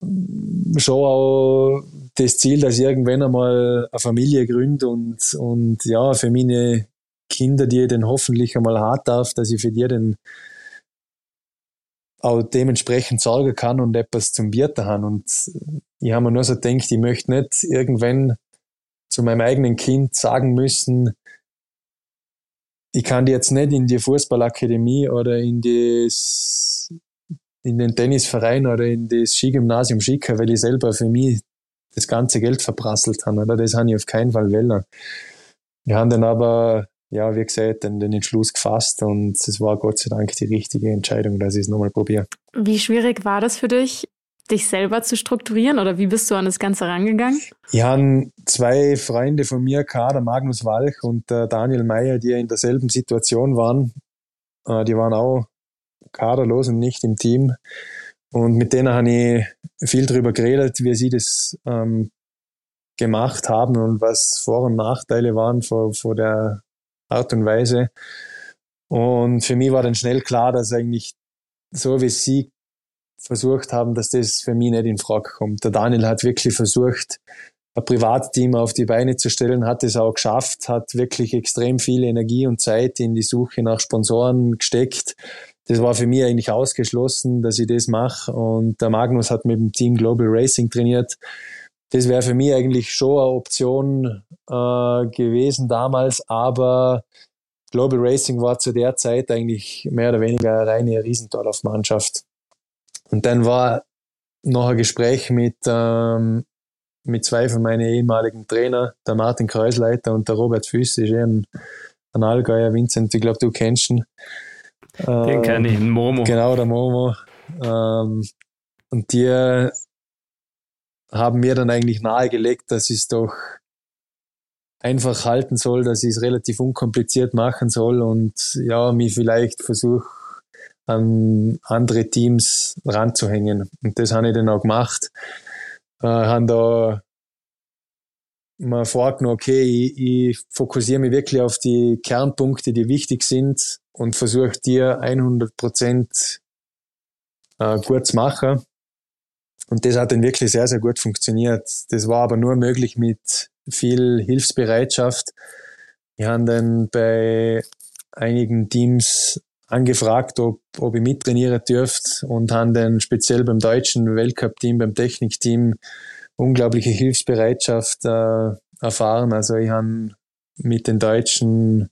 schon auch das Ziel, dass ich irgendwann einmal eine Familie gründe und, und ja, für meine Kinder, die ich dann hoffentlich einmal hart darf, dass ich für die dann auch dementsprechend sorgen kann und etwas zum Bierten haben. Und ich habe mir nur so gedacht, ich möchte nicht irgendwann zu meinem eigenen Kind sagen müssen, ich kann die jetzt nicht in die Fußballakademie oder in das in den Tennisverein oder in das Skigymnasium schicken, weil ich selber für mich das ganze Geld verprasselt habe. Oder? Das habe ich auf keinen Fall wollen. wir haben dann aber, ja, wie gesagt, den, den Entschluss gefasst und es war Gott sei Dank die richtige Entscheidung, dass ich es nochmal probiere. Wie schwierig war das für dich, dich selber zu strukturieren oder wie bist du an das Ganze rangegangen? Ich habe zwei Freunde von mir gehabt, der Magnus Walch und der Daniel Meyer, die in derselben Situation waren. Äh, die waren auch kaderlos und nicht im Team. Und mit denen habe ich viel darüber geredet, wie sie das ähm, gemacht haben und was Vor- und Nachteile waren vor, vor der Art und Weise. Und für mich war dann schnell klar, dass eigentlich so wie sie versucht haben, dass das für mich nicht in Frage kommt. Der Daniel hat wirklich versucht, ein Privatteam auf die Beine zu stellen, hat es auch geschafft, hat wirklich extrem viel Energie und Zeit in die Suche nach Sponsoren gesteckt. Das war für mich eigentlich ausgeschlossen, dass ich das mache. Und der Magnus hat mit dem Team Global Racing trainiert. Das wäre für mich eigentlich schon eine Option äh, gewesen damals, aber Global Racing war zu der Zeit eigentlich mehr oder weniger eine reine Riesendorlauf-Mannschaft. Und dann war noch ein Gespräch mit, ähm, mit zwei von meinen ehemaligen Trainer, der Martin Kreusleiter und der Robert Füß, ist ein, ein Allgäuer, Vincent, ich glaube, du kennst ihn. Den ähm, kenne ich, den Momo. Genau, der Momo. Ähm, und die haben mir dann eigentlich nahegelegt, dass ich es doch einfach halten soll, dass ich es relativ unkompliziert machen soll und ja, mich vielleicht versuche an andere Teams ranzuhängen. Und das habe ich dann auch gemacht. Äh, habe da mal vorgenommen, okay, ich, ich fokussiere mich wirklich auf die Kernpunkte, die wichtig sind und versuche dir 100 Prozent äh, gut zu machen. Und das hat dann wirklich sehr, sehr gut funktioniert. Das war aber nur möglich mit viel Hilfsbereitschaft. Wir haben dann bei einigen Teams angefragt, ob, ob ich mittrainieren dürft und haben dann speziell beim deutschen Weltcup-Team, beim Technikteam unglaubliche Hilfsbereitschaft äh, erfahren. Also ich habe mit den Deutschen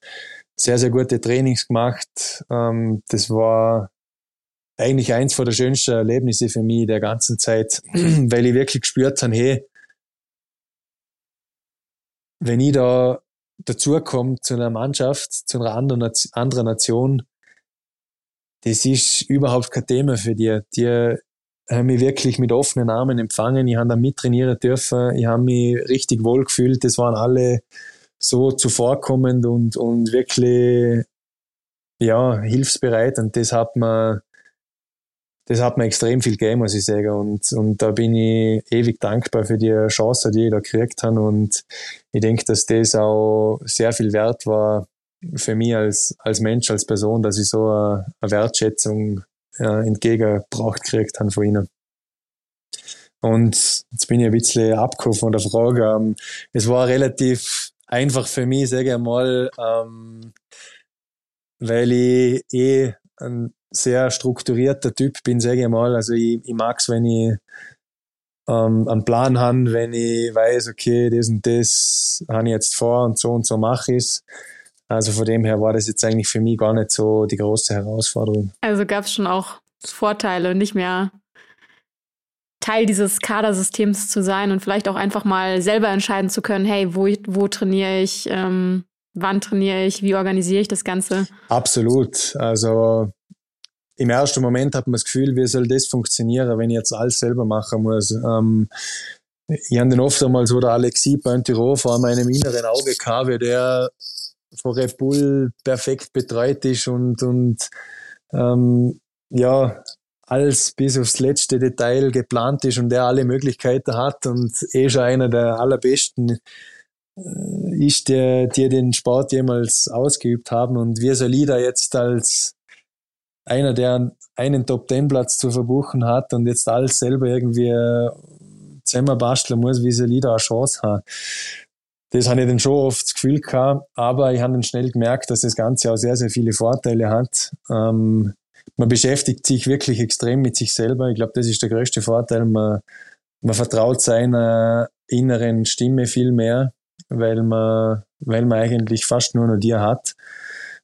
sehr, sehr gute Trainings gemacht. Ähm, das war eigentlich eins von der schönsten Erlebnisse für mich der ganzen Zeit, weil ich wirklich gespürt habe, hey, wenn ich da dazukomme zu einer Mannschaft, zu einer anderen, anderen Nation, das ist überhaupt kein Thema für die. Die haben mich wirklich mit offenen Armen empfangen. Ich habe da mittrainieren dürfen. Ich habe mich richtig wohl gefühlt. Das waren alle so zuvorkommend und, und wirklich, ja, hilfsbereit. Und das hat mir, das hat mir extrem viel gegeben, muss ich sagen. Und, und da bin ich ewig dankbar für die Chance, die ich da gekriegt habe. Und ich denke, dass das auch sehr viel wert war, für mich als, als Mensch, als Person, dass ich so eine, eine Wertschätzung ja, entgegengebracht gekriegt habe von ihnen. Und jetzt bin ich ein bisschen abgekommen von der Frage. Ähm, es war relativ einfach für mich, sage ich mal, ähm, weil ich eh ein sehr strukturierter Typ bin, sage ich mal. Also ich, ich mag es, wenn ich ähm, einen Plan habe, wenn ich weiß, okay, das und das habe ich jetzt vor und so und so mache ich es. Also von dem her war das jetzt eigentlich für mich gar nicht so die große Herausforderung. Also gab es schon auch Vorteile, nicht mehr Teil dieses Kadersystems zu sein und vielleicht auch einfach mal selber entscheiden zu können, hey, wo, wo trainiere ich, ähm, wann trainiere ich, wie organisiere ich das Ganze? Absolut. Also im ersten Moment hat man das Gefühl, wie soll das funktionieren, wenn ich jetzt alles selber machen muss. Ähm, ich habe den oft einmal so der Alexis Pointiro vor meinem inneren Auge gehabt, wie der von Red Bull perfekt betreut ist und, und ähm, ja, alles bis aufs letzte Detail geplant ist und der alle Möglichkeiten hat und eh schon einer der allerbesten äh, ist, der, die den Sport jemals ausgeübt haben und wir Solida jetzt als einer, der einen Top-Ten-Platz zu verbuchen hat und jetzt alles selber irgendwie äh, zusammenbasteln muss, wie Solida eine Chance hat das habe ich dann schon oft das Gefühl gehabt, aber ich habe dann schnell gemerkt, dass das Ganze auch sehr, sehr viele Vorteile hat. Ähm, man beschäftigt sich wirklich extrem mit sich selber. Ich glaube, das ist der größte Vorteil. Man, man vertraut seiner inneren Stimme viel mehr, weil man, weil man eigentlich fast nur noch dir hat.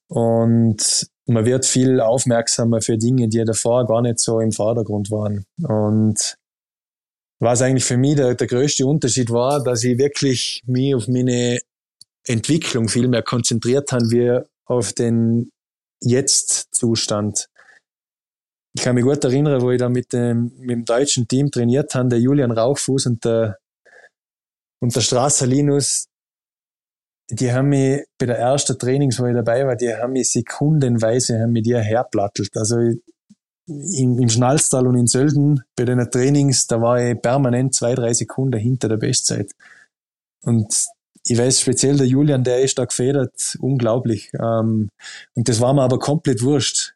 Und man wird viel aufmerksamer für Dinge, die davor gar nicht so im Vordergrund waren. Und was eigentlich für mich der, der größte Unterschied war, dass ich wirklich mich auf meine Entwicklung viel mehr konzentriert haben wir auf den Jetzt-Zustand. Ich kann mich gut erinnern, wo ich da mit dem, mit dem deutschen Team trainiert habe, der Julian Rauchfuß und der, und der Strasser Linus, die haben mich bei der ersten Trainings, wo ich dabei war, die haben mich sekundenweise haben mich die herplattelt. Also im, im Schnalztal und in Sölden bei den Trainings, da war ich permanent zwei, drei Sekunden hinter der Bestzeit. Und ich weiß speziell der Julian, der ist da gefedert, unglaublich. Ähm, und das war mir aber komplett wurscht.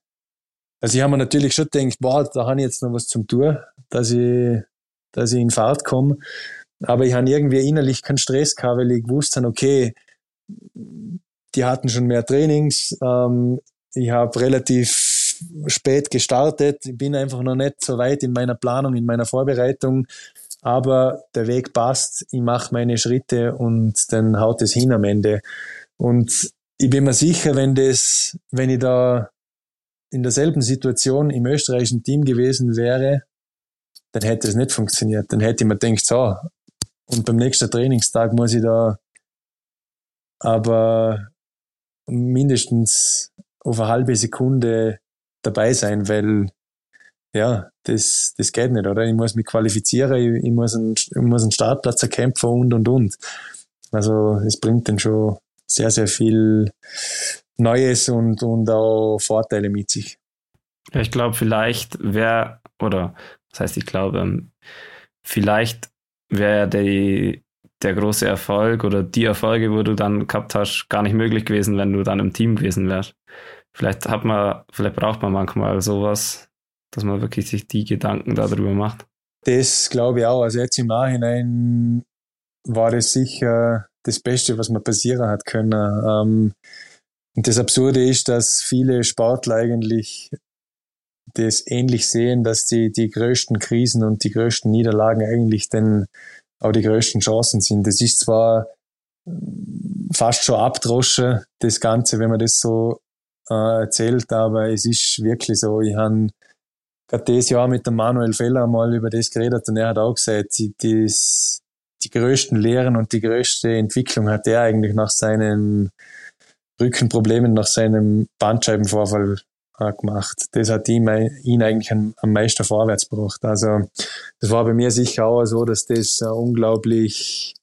Also ich habe mir natürlich schon gedacht, boah, da habe ich jetzt noch was zum Tun, dass ich, dass ich in Fahrt komme. Aber ich habe irgendwie innerlich keinen Stress gehabt, weil ich gewusst habe, okay, die hatten schon mehr Trainings. Ähm, ich habe relativ spät gestartet. Ich bin einfach noch nicht so weit in meiner Planung, in meiner Vorbereitung. Aber der Weg passt. Ich mache meine Schritte und dann haut es hin am Ende. Und ich bin mir sicher, wenn das, wenn ich da in derselben Situation im österreichischen Team gewesen wäre, dann hätte es nicht funktioniert. Dann hätte ich mir gedacht, so, und beim nächsten Trainingstag muss ich da aber mindestens auf eine halbe Sekunde dabei sein, weil ja, das, das geht nicht, oder? Ich muss mich qualifizieren, ich, ich, muss, einen, ich muss einen Startplatz erkämpfen und und und. Also es bringt dann schon sehr, sehr viel Neues und, und auch Vorteile mit sich. Ich glaube, vielleicht wäre, oder das heißt, ich glaube, ähm, vielleicht wäre die der große Erfolg oder die Erfolge, wo du dann gehabt hast, gar nicht möglich gewesen, wenn du dann im Team gewesen wärst. Vielleicht hat man, vielleicht braucht man manchmal sowas, dass man wirklich sich die Gedanken darüber macht. Das glaube ich auch. Also jetzt im Nachhinein war das sicher das Beste, was mir passieren hat können. Ähm, und das Absurde ist, dass viele Sportler eigentlich das ähnlich sehen, dass die, die größten Krisen und die größten Niederlagen eigentlich den auch die größten Chancen sind. Das ist zwar fast schon abdroschen, das Ganze, wenn man das so äh, erzählt, aber es ist wirklich so. Ich habe gerade dieses Jahr mit dem Manuel Feller mal über das geredet und er hat auch gesagt, die, das, die größten Lehren und die größte Entwicklung hat er eigentlich nach seinen Rückenproblemen, nach seinem Bandscheibenvorfall gemacht. Das hat ihn, ihn eigentlich am, am meisten vorwärts gebracht. Also das war bei mir sicher auch so, dass das eine unglaublich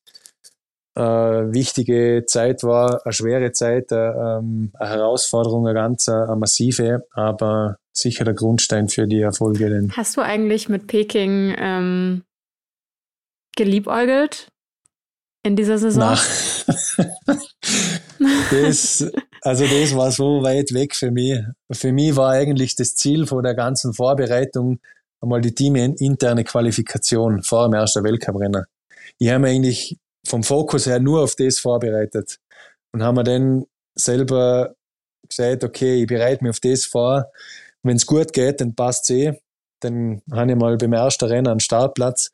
äh, wichtige Zeit war, eine schwere Zeit, äh, ähm, eine Herausforderung, eine ganz eine massive, aber sicher der Grundstein für die Erfolge. Denn. Hast du eigentlich mit Peking ähm, geliebäugelt in dieser Saison? das, also das war so weit weg für mich. Für mich war eigentlich das Ziel von der ganzen Vorbereitung einmal die teaminterne Qualifikation vor dem ersten Weltcuprennen. Ich habe eigentlich vom Fokus her nur auf das vorbereitet und haben mir dann selber gesagt, okay, ich bereite mich auf das vor. Wenn es gut geht, dann passt es eh. Dann habe ich mal beim ersten Rennen einen Startplatz.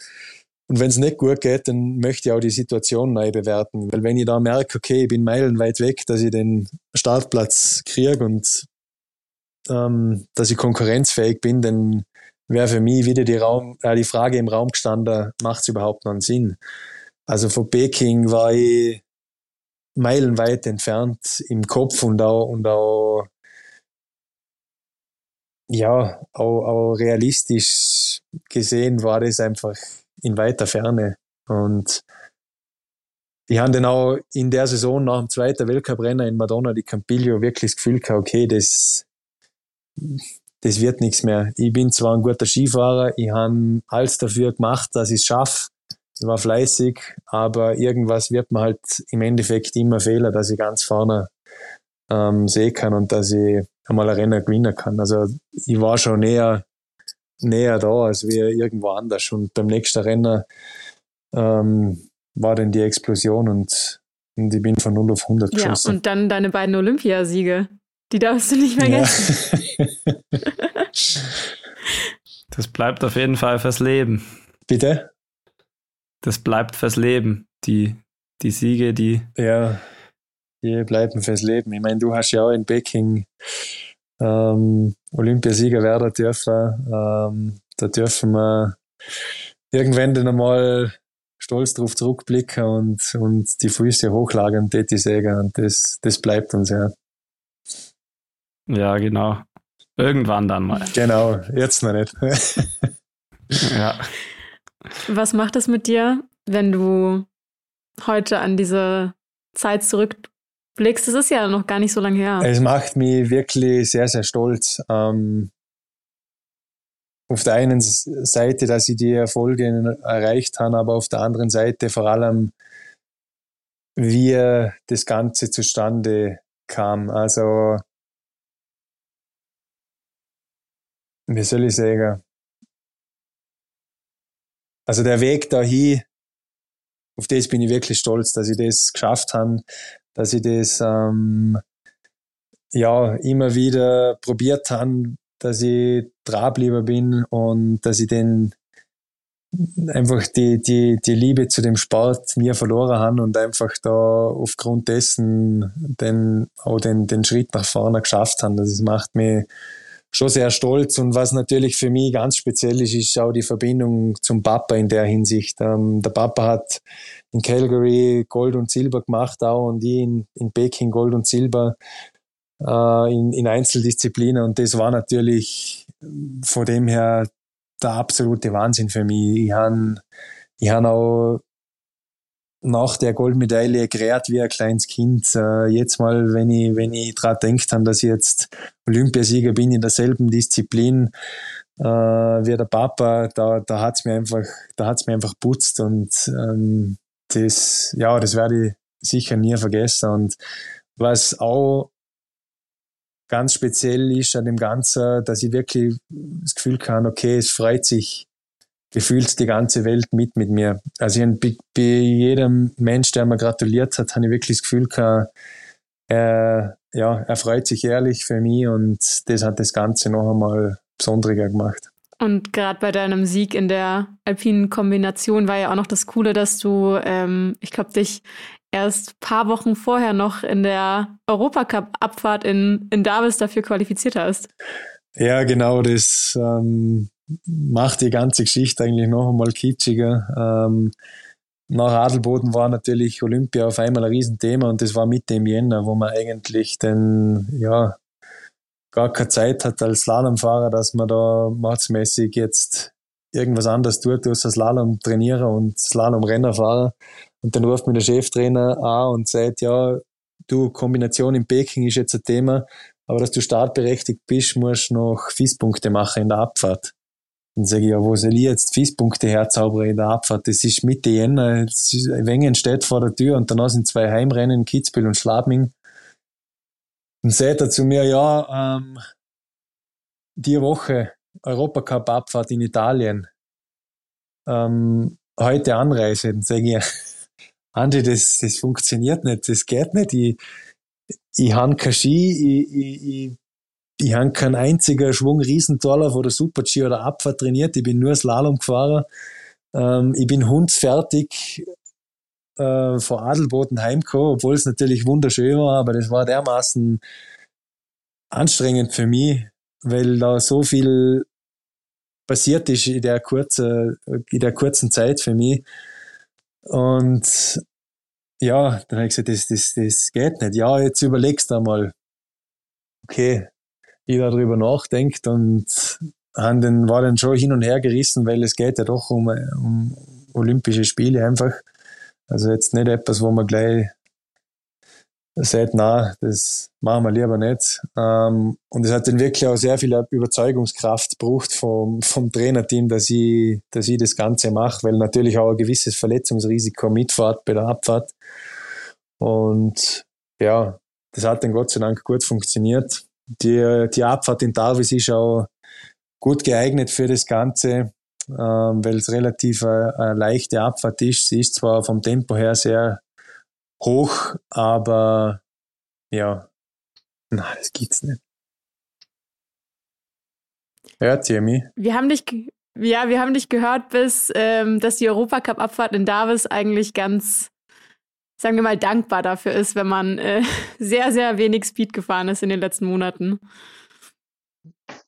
Und wenn es nicht gut geht, dann möchte ich auch die Situation neu bewerten. Weil wenn ich da merke, okay, ich bin meilenweit weg, dass ich den Startplatz kriege und ähm, dass ich konkurrenzfähig bin, dann wäre für mich wieder die, Raum, äh, die Frage im Raum gestanden, macht es überhaupt noch einen Sinn? Also von Peking war ich meilenweit entfernt im Kopf und auch, und auch ja, auch, auch realistisch gesehen war das einfach in weiter Ferne. Und ich habe dann auch in der Saison nach dem zweiten Weltcuprennen in Madonna di Campiglio wirklich das Gefühl gehabt, okay, das, das wird nichts mehr. Ich bin zwar ein guter Skifahrer, ich habe alles dafür gemacht, dass ich es schaffe. Ich war fleißig, aber irgendwas wird mir halt im Endeffekt immer fehlen, dass ich ganz vorne ähm, sehen kann und dass ich einmal ein Rennen gewinnen kann. Also ich war schon näher näher da als wir irgendwo anders. Und beim nächsten Rennen ähm, war dann die Explosion und, und ich bin von 0 auf 100 geschossen. Ja, und dann deine beiden Olympiasiege. Die darfst du nicht vergessen. Ja. das bleibt auf jeden Fall fürs Leben. Bitte? Das bleibt fürs Leben. Die, die Siege, die. Ja, die bleiben fürs Leben. Ich meine, du hast ja auch in Peking ähm, Olympiasieger werden dürfen. Ähm, da dürfen wir irgendwann dann einmal stolz darauf zurückblicken und, und die Füße hochlagern, die sägen. Und das, das bleibt uns, ja. Ja, genau. Irgendwann dann mal. Genau, jetzt noch nicht. ja. Was macht es mit dir, wenn du heute an diese Zeit zurückblickst? Es ist ja noch gar nicht so lange her. Es macht mich wirklich sehr, sehr stolz. Ähm, auf der einen Seite, dass ich die Erfolge erreicht habe, aber auf der anderen Seite vor allem, wie das Ganze zustande kam. Also, wie soll ich sagen? Also der Weg dahin, auf das bin ich wirklich stolz, dass ich das geschafft habe, dass ich das ähm, ja immer wieder probiert habe, dass ich dranbleiben bin und dass ich den einfach die, die, die Liebe zu dem Sport mir verloren habe und einfach da aufgrund dessen den, auch den, den Schritt nach vorne geschafft habe. Das macht mich schon sehr stolz und was natürlich für mich ganz speziell ist, ist auch die Verbindung zum Papa in der Hinsicht. Ähm, der Papa hat in Calgary Gold und Silber gemacht auch und ich in, in Peking Gold und Silber äh, in, in Einzeldisziplinen und das war natürlich von dem her der absolute Wahnsinn für mich. Ich habe ich hab auch nach der Goldmedaille gerät wie ein kleines Kind. Äh, jetzt mal, wenn ich, wenn ich dran denkt habe, dass ich jetzt Olympiasieger bin in derselben Disziplin äh, wie der Papa, da, da hat's mir einfach, da hat's mir einfach putzt und ähm, das, ja, das werde ich sicher nie vergessen. Und was auch ganz speziell ist an dem Ganzen, dass ich wirklich das Gefühl kann, okay, es freut sich gefühlt die ganze Welt mit mit mir. Also ich, bei jedem Mensch, der mir gratuliert hat, habe ich wirklich das Gefühl gehabt, er, ja, er freut sich ehrlich für mich und das hat das Ganze noch einmal besonderer gemacht. Und gerade bei deinem Sieg in der alpinen Kombination war ja auch noch das Coole, dass du, ähm, ich glaube, dich erst paar Wochen vorher noch in der Europacup-Abfahrt in, in Davis dafür qualifiziert hast. Ja, genau, das ähm, macht die ganze Geschichte eigentlich noch einmal kitschiger. Ähm, nach Adelboden war natürlich Olympia auf einmal ein Riesenthema und das war Mitte im Jänner, wo man eigentlich den, ja, gar keine Zeit hat als Slalomfahrer, dass man da maßmäßig jetzt irgendwas anderes tut, als Slalom trainieren und Slalom Renner fahren. Und dann ruft mir der Cheftrainer an und sagt, ja, du, Kombination in Peking ist jetzt ein Thema, aber dass du startberechtigt bist, musst du noch Fisspunkte machen in der Abfahrt. Dann sage ich, ja, wo soll ich jetzt Fisspunkte herzaubern in der Abfahrt? Das ist Mitte Jänner, Wengen steht vor der Tür und danach sind zwei Heimrennen, Kitzbühel und Schlabming. Dann sagt er zu mir, ja, ähm, die Woche Europacup-Abfahrt in Italien, ähm, heute Anreise. Dann sage ich, Andi, das, das funktioniert nicht, das geht nicht. Ich, ich habe kein Ski, ich, ich, ich, ich habe keinen einzigen Schwung Riesentorlauf oder Super-G oder Abfahrt trainiert, ich bin nur Slalom gefahren. Ähm, ich bin hundsfertig äh, vor Adelboden heimgekommen, obwohl es natürlich wunderschön war, aber das war dermaßen anstrengend für mich, weil da so viel passiert ist in der, kurze, in der kurzen Zeit für mich. Und ja, dann habe ich gesagt, das, das, das geht nicht. Ja, jetzt überlegst du einmal. Okay, ich darüber nachdenkt und haben den, war dann schon hin und her gerissen, weil es geht ja doch um, um Olympische Spiele einfach. Also jetzt nicht etwas, wo man gleich sagt, na, das machen wir lieber nicht. Ähm, und es hat dann wirklich auch sehr viel Überzeugungskraft gebraucht vom, vom Trainerteam, dass ich, dass ich das Ganze mache, weil natürlich auch ein gewisses Verletzungsrisiko mitfahrt bei der Abfahrt. Und ja, das hat dann Gott sei Dank gut funktioniert. Die, die Abfahrt in Darwis ist auch gut geeignet für das Ganze, ähm, weil es relativ eine, eine leichte Abfahrt ist. Sie ist zwar vom Tempo her sehr hoch, aber ja, na, das gibt's nicht. Hört ihr mich? Wir haben dich, ja, wir haben dich gehört, bis ähm, dass die Europacup-Abfahrt in Davis eigentlich ganz, sagen wir mal, dankbar dafür ist, wenn man äh, sehr, sehr wenig Speed gefahren ist in den letzten Monaten.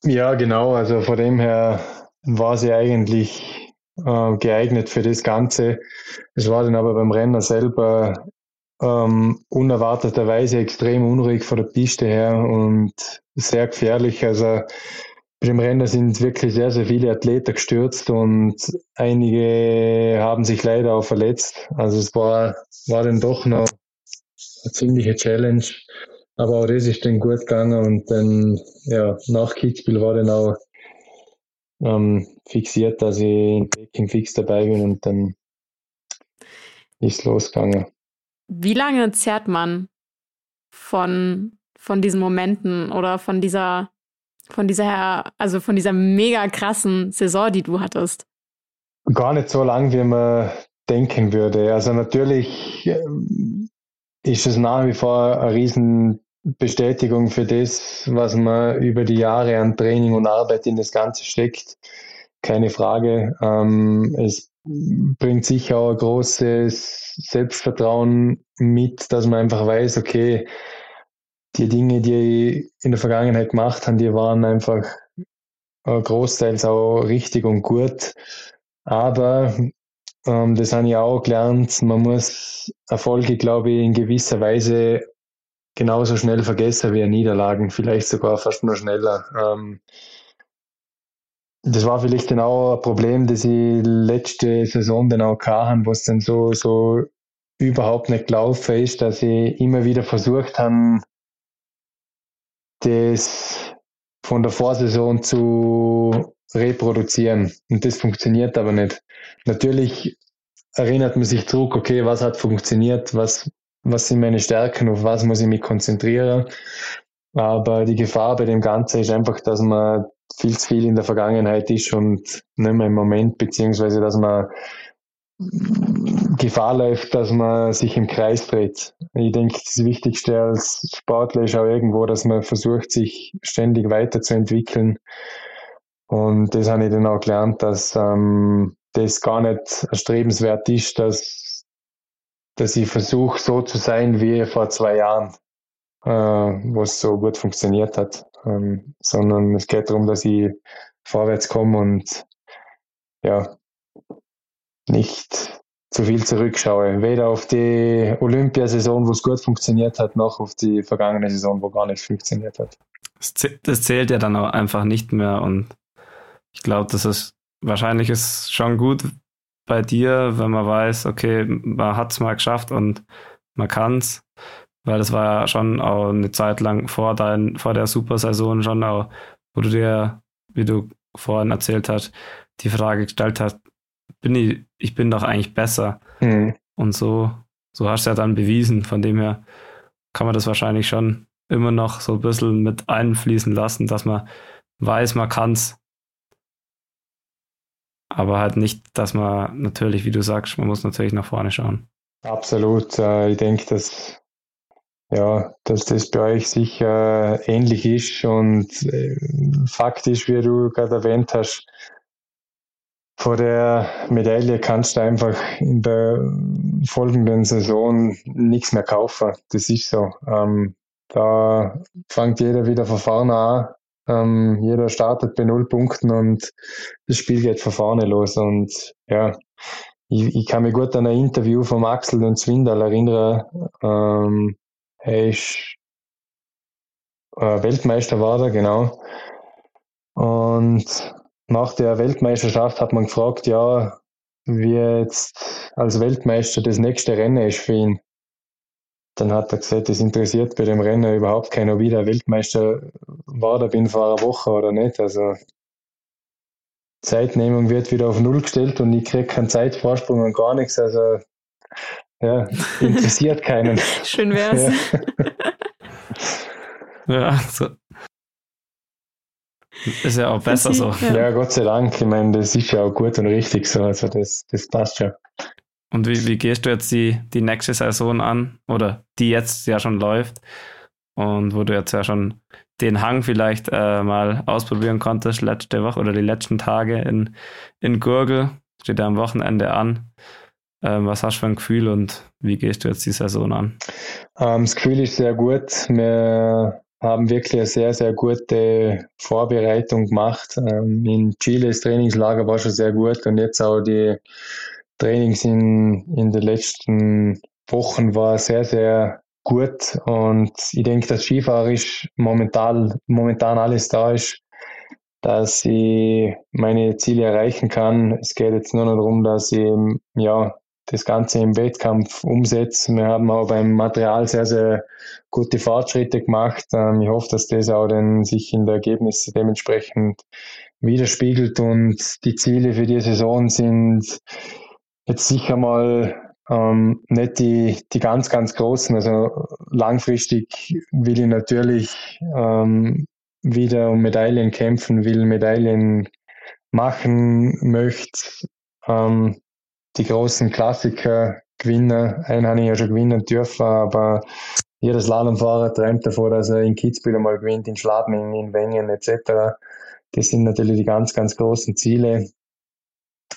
Ja, genau. Also von dem her war sie eigentlich äh, geeignet für das Ganze. Es war dann aber beim Rennen selber ähm, unerwarteterweise extrem unruhig von der Piste her und sehr gefährlich. Also bei dem Rennen sind wirklich sehr, sehr viele Athleten gestürzt und einige haben sich leider auch verletzt. Also es war, war dann doch noch eine ziemliche Challenge. Aber auch das ist dann gut gegangen und dann, ja, nach Kitzbühel war dann auch ähm, fixiert, dass ich in Peking fix dabei bin und dann ist losgegangen. Wie lange zerrt man von, von diesen Momenten oder von dieser, von dieser, also von dieser mega krassen Saison, die du hattest? Gar nicht so lang, wie man denken würde. Also natürlich ähm, ist es nach wie vor eine Riesenbestätigung für das, was man über die Jahre an Training und Arbeit in das Ganze steckt. Keine Frage. Ähm, es bringt sicher auch ein großes Selbstvertrauen mit, dass man einfach weiß, okay, die Dinge, die ich in der Vergangenheit gemacht habe, die waren einfach großteils auch richtig und gut. Aber ähm, das habe ich auch gelernt. Man muss Erfolge, glaube ich, in gewisser Weise genauso schnell vergessen wie Niederlagen, vielleicht sogar fast nur schneller. Ähm, das war vielleicht auch ein Problem, das ich letzte Saison dann auch hatte, wo es dann so, so überhaupt nicht gelaufen ist, dass ich immer wieder versucht habe, das von der Vorsaison zu reproduzieren. Und das funktioniert aber nicht. Natürlich erinnert man sich zurück, okay, was hat funktioniert, was, was sind meine Stärken, auf was muss ich mich konzentrieren. Aber die Gefahr bei dem Ganzen ist einfach, dass man viel zu viel in der Vergangenheit ist und nicht mehr im Moment, beziehungsweise dass man Gefahr läuft, dass man sich im Kreis dreht. Ich denke, das Wichtigste als Sportler ist auch irgendwo, dass man versucht, sich ständig weiterzuentwickeln und das habe ich dann auch gelernt, dass ähm, das gar nicht erstrebenswert ist, dass, dass ich versuche, so zu sein wie vor zwei Jahren, äh, wo es so gut funktioniert hat. Ähm, sondern es geht darum, dass ich vorwärts komme und ja, nicht zu viel zurückschaue. Weder auf die Olympiasaison, wo es gut funktioniert hat, noch auf die vergangene Saison, wo gar nicht funktioniert hat. Das zählt ja dann auch einfach nicht mehr und ich glaube, das ist wahrscheinlich ist schon gut bei dir, wenn man weiß, okay, man hat es mal geschafft und man kann es. Weil das war ja schon auch eine Zeit lang vor, dein, vor der Supersaison schon auch, wo du dir, wie du vorhin erzählt hast, die Frage gestellt hast, bin ich, ich bin doch eigentlich besser. Mhm. Und so, so hast du ja dann bewiesen. Von dem her kann man das wahrscheinlich schon immer noch so ein bisschen mit einfließen lassen, dass man weiß, man kann es aber halt nicht, dass man natürlich, wie du sagst, man muss natürlich nach vorne schauen. Absolut. Äh, ich denke, dass, ja, dass das bei euch sicher ähnlich ist und äh, faktisch, wie du gerade erwähnt hast, vor der Medaille kannst du einfach in der folgenden Saison nichts mehr kaufen. Das ist so. Ähm, da fängt jeder wieder von vorne an ähm, jeder startet bei null Punkten und das Spiel geht von vorne los. Und ja, ich, ich kann mich gut an ein Interview von Axel und Zwindal erinnern. Ähm, er ist äh, Weltmeister war er, genau. Und nach der Weltmeisterschaft hat man gefragt, ja, wie jetzt als Weltmeister das nächste Rennen ist für ihn. Dann hat er gesagt, das interessiert bei dem Rennen überhaupt keiner, wie der Weltmeister war da bin vor einer Woche oder nicht. Also Zeitnehmung wird wieder auf Null gestellt und ich kriege keinen Zeitvorsprung und gar nichts. Also ja, interessiert keinen. Schön wär's. Ja, ja so. Ist ja auch besser so. Ja. ja. Gott sei Dank. Ich meine, das ist ja auch gut und richtig so. Also das, das passt schon. Und wie, wie gehst du jetzt die, die nächste Saison an? Oder die jetzt ja schon läuft? Und wo du jetzt ja schon den Hang vielleicht äh, mal ausprobieren konntest, letzte Woche oder die letzten Tage in, in Gurgel. Steht ja am Wochenende an. Ähm, was hast du für ein Gefühl und wie gehst du jetzt die Saison an? Ähm, das Gefühl ist sehr gut. Wir haben wirklich eine sehr, sehr gute Vorbereitung gemacht. Ähm, in Chile das Trainingslager war schon sehr gut und jetzt auch die Trainings in, in den letzten Wochen war sehr, sehr gut und ich denke, dass Skifahrerisch momentan, momentan alles da ist, dass ich meine Ziele erreichen kann. Es geht jetzt nur noch darum, dass ich ja, das Ganze im Wettkampf umsetze. Wir haben auch beim Material sehr, sehr gute Fortschritte gemacht. Ähm, ich hoffe, dass das auch dann sich in der Ergebnisse dementsprechend widerspiegelt und die Ziele für die Saison sind jetzt sicher mal ähm, nicht die, die ganz, ganz großen. Also langfristig will ich natürlich ähm, wieder um Medaillen kämpfen, will Medaillen machen, möchte ähm, die großen Klassiker gewinnen. Einen habe ich ja schon gewinnen dürfen, aber jeder Slalomfahrer träumt davor, dass er in Kitzbühel mal gewinnt, in Schladming, in Wengen etc. Das sind natürlich die ganz, ganz großen Ziele.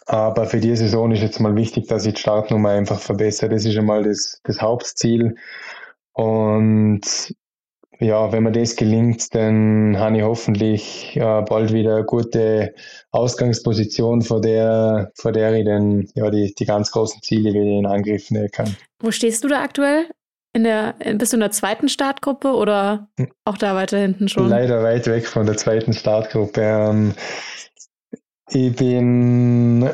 Aber für die Saison ist jetzt mal wichtig, dass ich die Startnummer einfach verbessere. Das ist einmal das, das Hauptziel. Und ja, wenn mir das gelingt, dann habe ich hoffentlich äh, bald wieder eine gute Ausgangsposition, vor der, vor der ich dann ja, die, die ganz großen Ziele wieder in Angriff nehmen kann. Wo stehst du da aktuell? In der, bist du in der zweiten Startgruppe oder hm. auch da weiter hinten schon? Leider weit weg von der zweiten Startgruppe. Ähm, ich bin,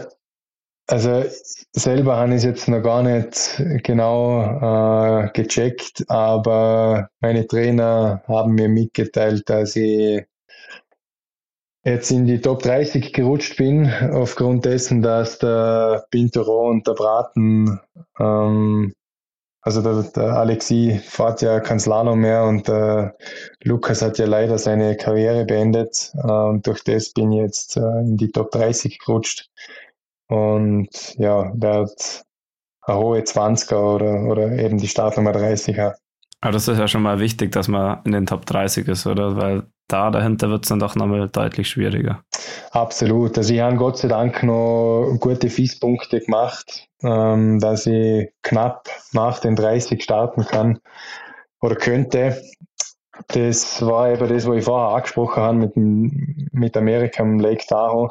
also selber habe ich es jetzt noch gar nicht genau äh, gecheckt, aber meine Trainer haben mir mitgeteilt, dass ich jetzt in die Top 30 gerutscht bin, aufgrund dessen, dass der Pinturo und der Braten ähm, also der, der Alexi fährt ja kein Slalom mehr und der Lukas hat ja leider seine Karriere beendet. Äh, und durch das bin ich jetzt äh, in die Top 30 gerutscht. Und ja, wird eine hohe 20er oder, oder eben die Startnummer 30er. Aber das ist ja schon mal wichtig, dass man in den Top 30 ist, oder? Weil da dahinter wird es dann doch nochmal deutlich schwieriger. Absolut. Also ich habe Gott sei Dank noch gute Fisspunkte gemacht, ähm, dass ich knapp nach den 30 starten kann oder könnte. Das war eben das, was ich vorher angesprochen habe mit, mit Amerika im Lake Tahoe.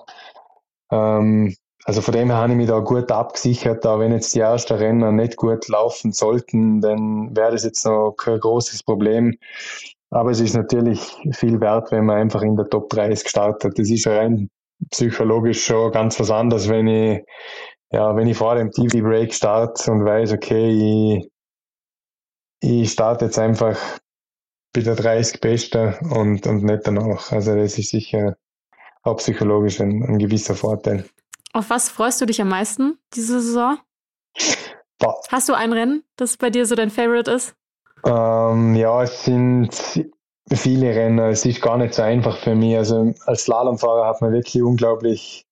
Ähm, also von dem her habe ich mich da gut abgesichert. Da wenn jetzt die ersten Rennen nicht gut laufen sollten, dann wäre das jetzt noch kein großes Problem. Aber es ist natürlich viel wert, wenn man einfach in der Top 30 gestartet. Das ist rein psychologisch schon ganz was anderes, wenn ich, ja, wenn ich vor dem TV-Break starte und weiß, okay, ich, ich starte jetzt einfach bei der 30 Beste und, und nicht danach. Also das ist sicher auch psychologisch ein, ein gewisser Vorteil. Auf was freust du dich am meisten diese Saison? Boah. Hast du ein Rennen, das bei dir so dein Favorite ist? Ähm, ja, es sind viele Rennen. Es ist gar nicht so einfach für mich. Also als Slalomfahrer hat man wirklich unglaublich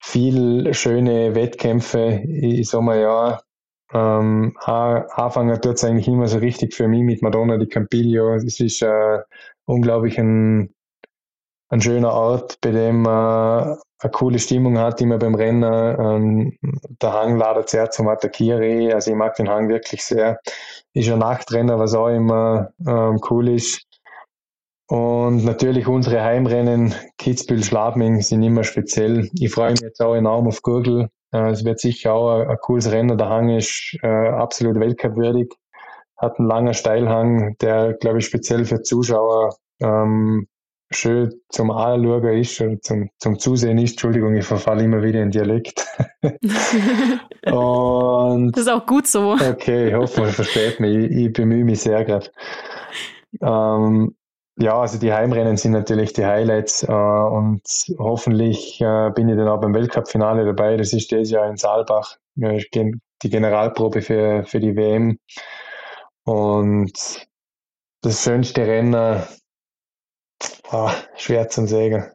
viel schöne Wettkämpfe. Ich sag mal ja, ähm, anfangen tut es eigentlich immer so richtig für mich mit Madonna di Campiglio. Es ist äh, unglaublich ein ein schöner Ort, bei dem man eine coole Stimmung hat, immer beim Rennen. Ähm, der Hang ladet sehr zum Attackieren. Also ich mag den Hang wirklich sehr. Ist ein Nachtrenner, was auch immer ähm, cool ist. Und natürlich unsere Heimrennen, Kitzbühel, Schladming, sind immer speziell. Ich freue mich jetzt auch enorm auf Gurgel. Äh, es wird sicher auch ein, ein cooles Rennen. Der Hang ist äh, absolut weltcupwürdig. Hat einen langen Steilhang, der, glaube ich, speziell für Zuschauer ähm, schön zum Anschauen ist, zum, zum Zusehen ist. Entschuldigung, ich verfalle immer wieder in Dialekt. und, das ist auch gut so. Okay, ich hoffe, man versteht mich. Ich, ich bemühe mich sehr gerade. Ähm, ja, also die Heimrennen sind natürlich die Highlights äh, und hoffentlich äh, bin ich dann auch beim Weltcup-Finale dabei. Das ist dieses Jahr in Saalbach, ja, die Generalprobe für, für die WM. Und das schönste Rennen Ah, schwer zu sagen.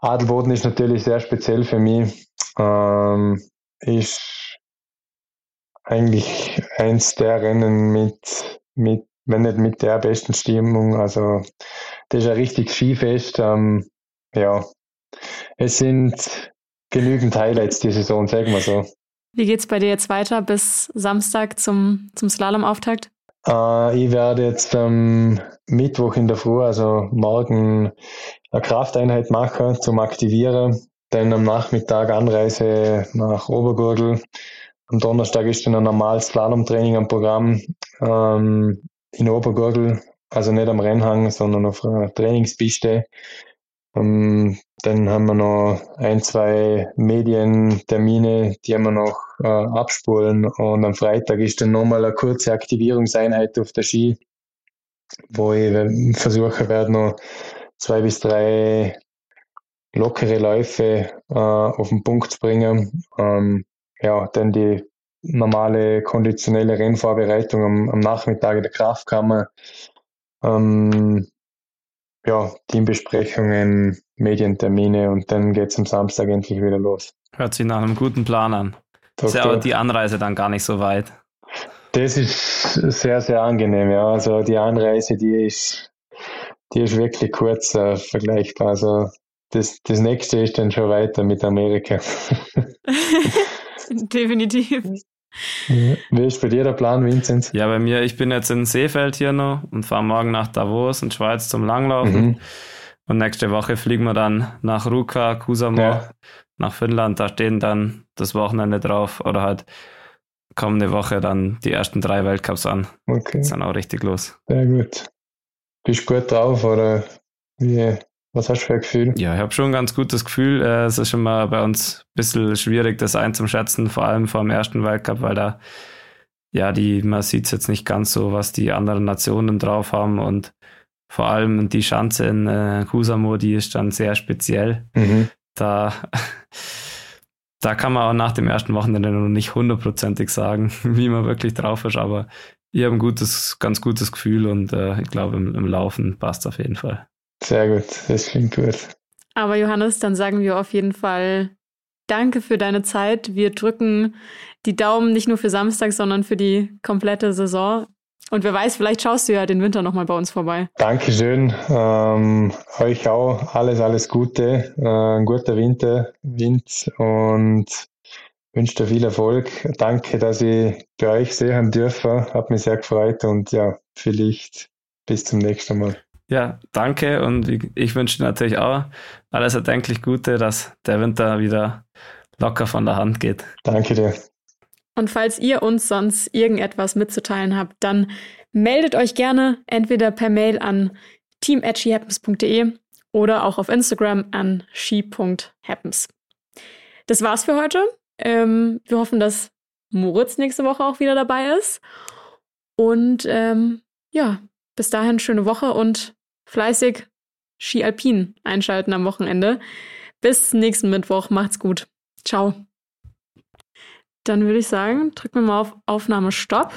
Adelboden ist natürlich sehr speziell für mich. Ähm, ist eigentlich eins der Rennen mit, mit, wenn nicht mit der besten Stimmung. Also, das ist ein richtig Skifest. Ähm, ja, es sind genügend Highlights die Saison, sagen wir so. Wie geht's bei dir jetzt weiter bis Samstag zum, zum Slalom-Auftakt? Äh, ich werde jetzt am Mittwoch in der Früh, also morgen, eine Krafteinheit machen zum Aktivieren. Dann am Nachmittag Anreise nach Obergurgel. Am Donnerstag ist dann ein normales Slalom-Training am Programm ähm, in Obergurgel, also nicht am Rennhang, sondern auf einer Trainingspiste. Um, ähm, dann haben wir noch ein, zwei Medientermine, die haben wir noch äh, abspulen. Und am Freitag ist dann nochmal eine kurze Aktivierungseinheit auf der Ski, wo ich versuchen werde, noch zwei bis drei lockere Läufe äh, auf den Punkt zu bringen. Ähm, ja, dann die normale konditionelle Rennvorbereitung am, am Nachmittag in der Kraftkammer. Ähm, ja, Teambesprechungen, Medientermine und dann geht es am Samstag endlich wieder los. Hört sich nach einem guten Plan an. Doch, ist ja aber die Anreise dann gar nicht so weit. Das ist sehr, sehr angenehm, ja. Also die Anreise, die ist, die ist wirklich kurz äh, vergleichbar. Also das, das nächste ist dann schon weiter mit Amerika. Definitiv. Wie ist bei dir der Plan, Vincent? Ja, bei mir, ich bin jetzt in Seefeld hier noch und fahre morgen nach Davos in Schweiz zum Langlaufen. Mhm. Und nächste Woche fliegen wir dann nach Ruka, Kusamo, ja. nach Finnland. Da stehen dann das Wochenende drauf oder halt kommende Woche dann die ersten drei Weltcups an. Okay. Ist dann auch richtig los. Sehr gut. Bist du gut drauf oder wie? Was hast du für ein Gefühl? Ja, ich habe schon ein ganz gutes Gefühl. Äh, es ist schon mal bei uns ein bisschen schwierig, das einzuschätzen, vor allem vor dem ersten Weltcup, weil da, ja, die, man sieht es jetzt nicht ganz so, was die anderen Nationen drauf haben und vor allem die Schanze in äh, Kusamo, die ist dann sehr speziell. Mhm. Da, da kann man auch nach dem ersten Wochenende noch nicht hundertprozentig sagen, wie man wirklich drauf ist, aber ich habe ein gutes, ganz gutes Gefühl und äh, ich glaube, im, im Laufen passt auf jeden Fall. Sehr gut, das klingt gut. Aber Johannes, dann sagen wir auf jeden Fall Danke für deine Zeit. Wir drücken die Daumen nicht nur für Samstag, sondern für die komplette Saison. Und wer weiß, vielleicht schaust du ja den Winter nochmal bei uns vorbei. Dankeschön. Ähm, euch auch alles, alles Gute. Äh, ein guter Winter, Wind und wünsche dir viel Erfolg. Danke, dass ich bei euch sehen dürfen. Hat mich sehr gefreut und ja, vielleicht bis zum nächsten Mal. Ja, danke und ich wünsche natürlich auch alles erdenklich Gute, dass der Winter wieder locker von der Hand geht. Danke dir. Und falls ihr uns sonst irgendetwas mitzuteilen habt, dann meldet euch gerne entweder per Mail an team.shehappens.de oder auch auf Instagram an she.happens. Das war's für heute. Ähm, wir hoffen, dass Moritz nächste Woche auch wieder dabei ist. Und ähm, ja, bis dahin schöne Woche und fleißig Ski Alpin einschalten am Wochenende. Bis nächsten Mittwoch. Macht's gut. Ciao. Dann würde ich sagen, drücken wir mal auf Aufnahme Stopp.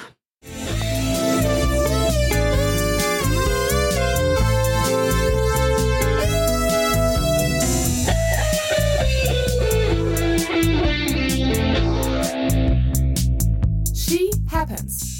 She happens.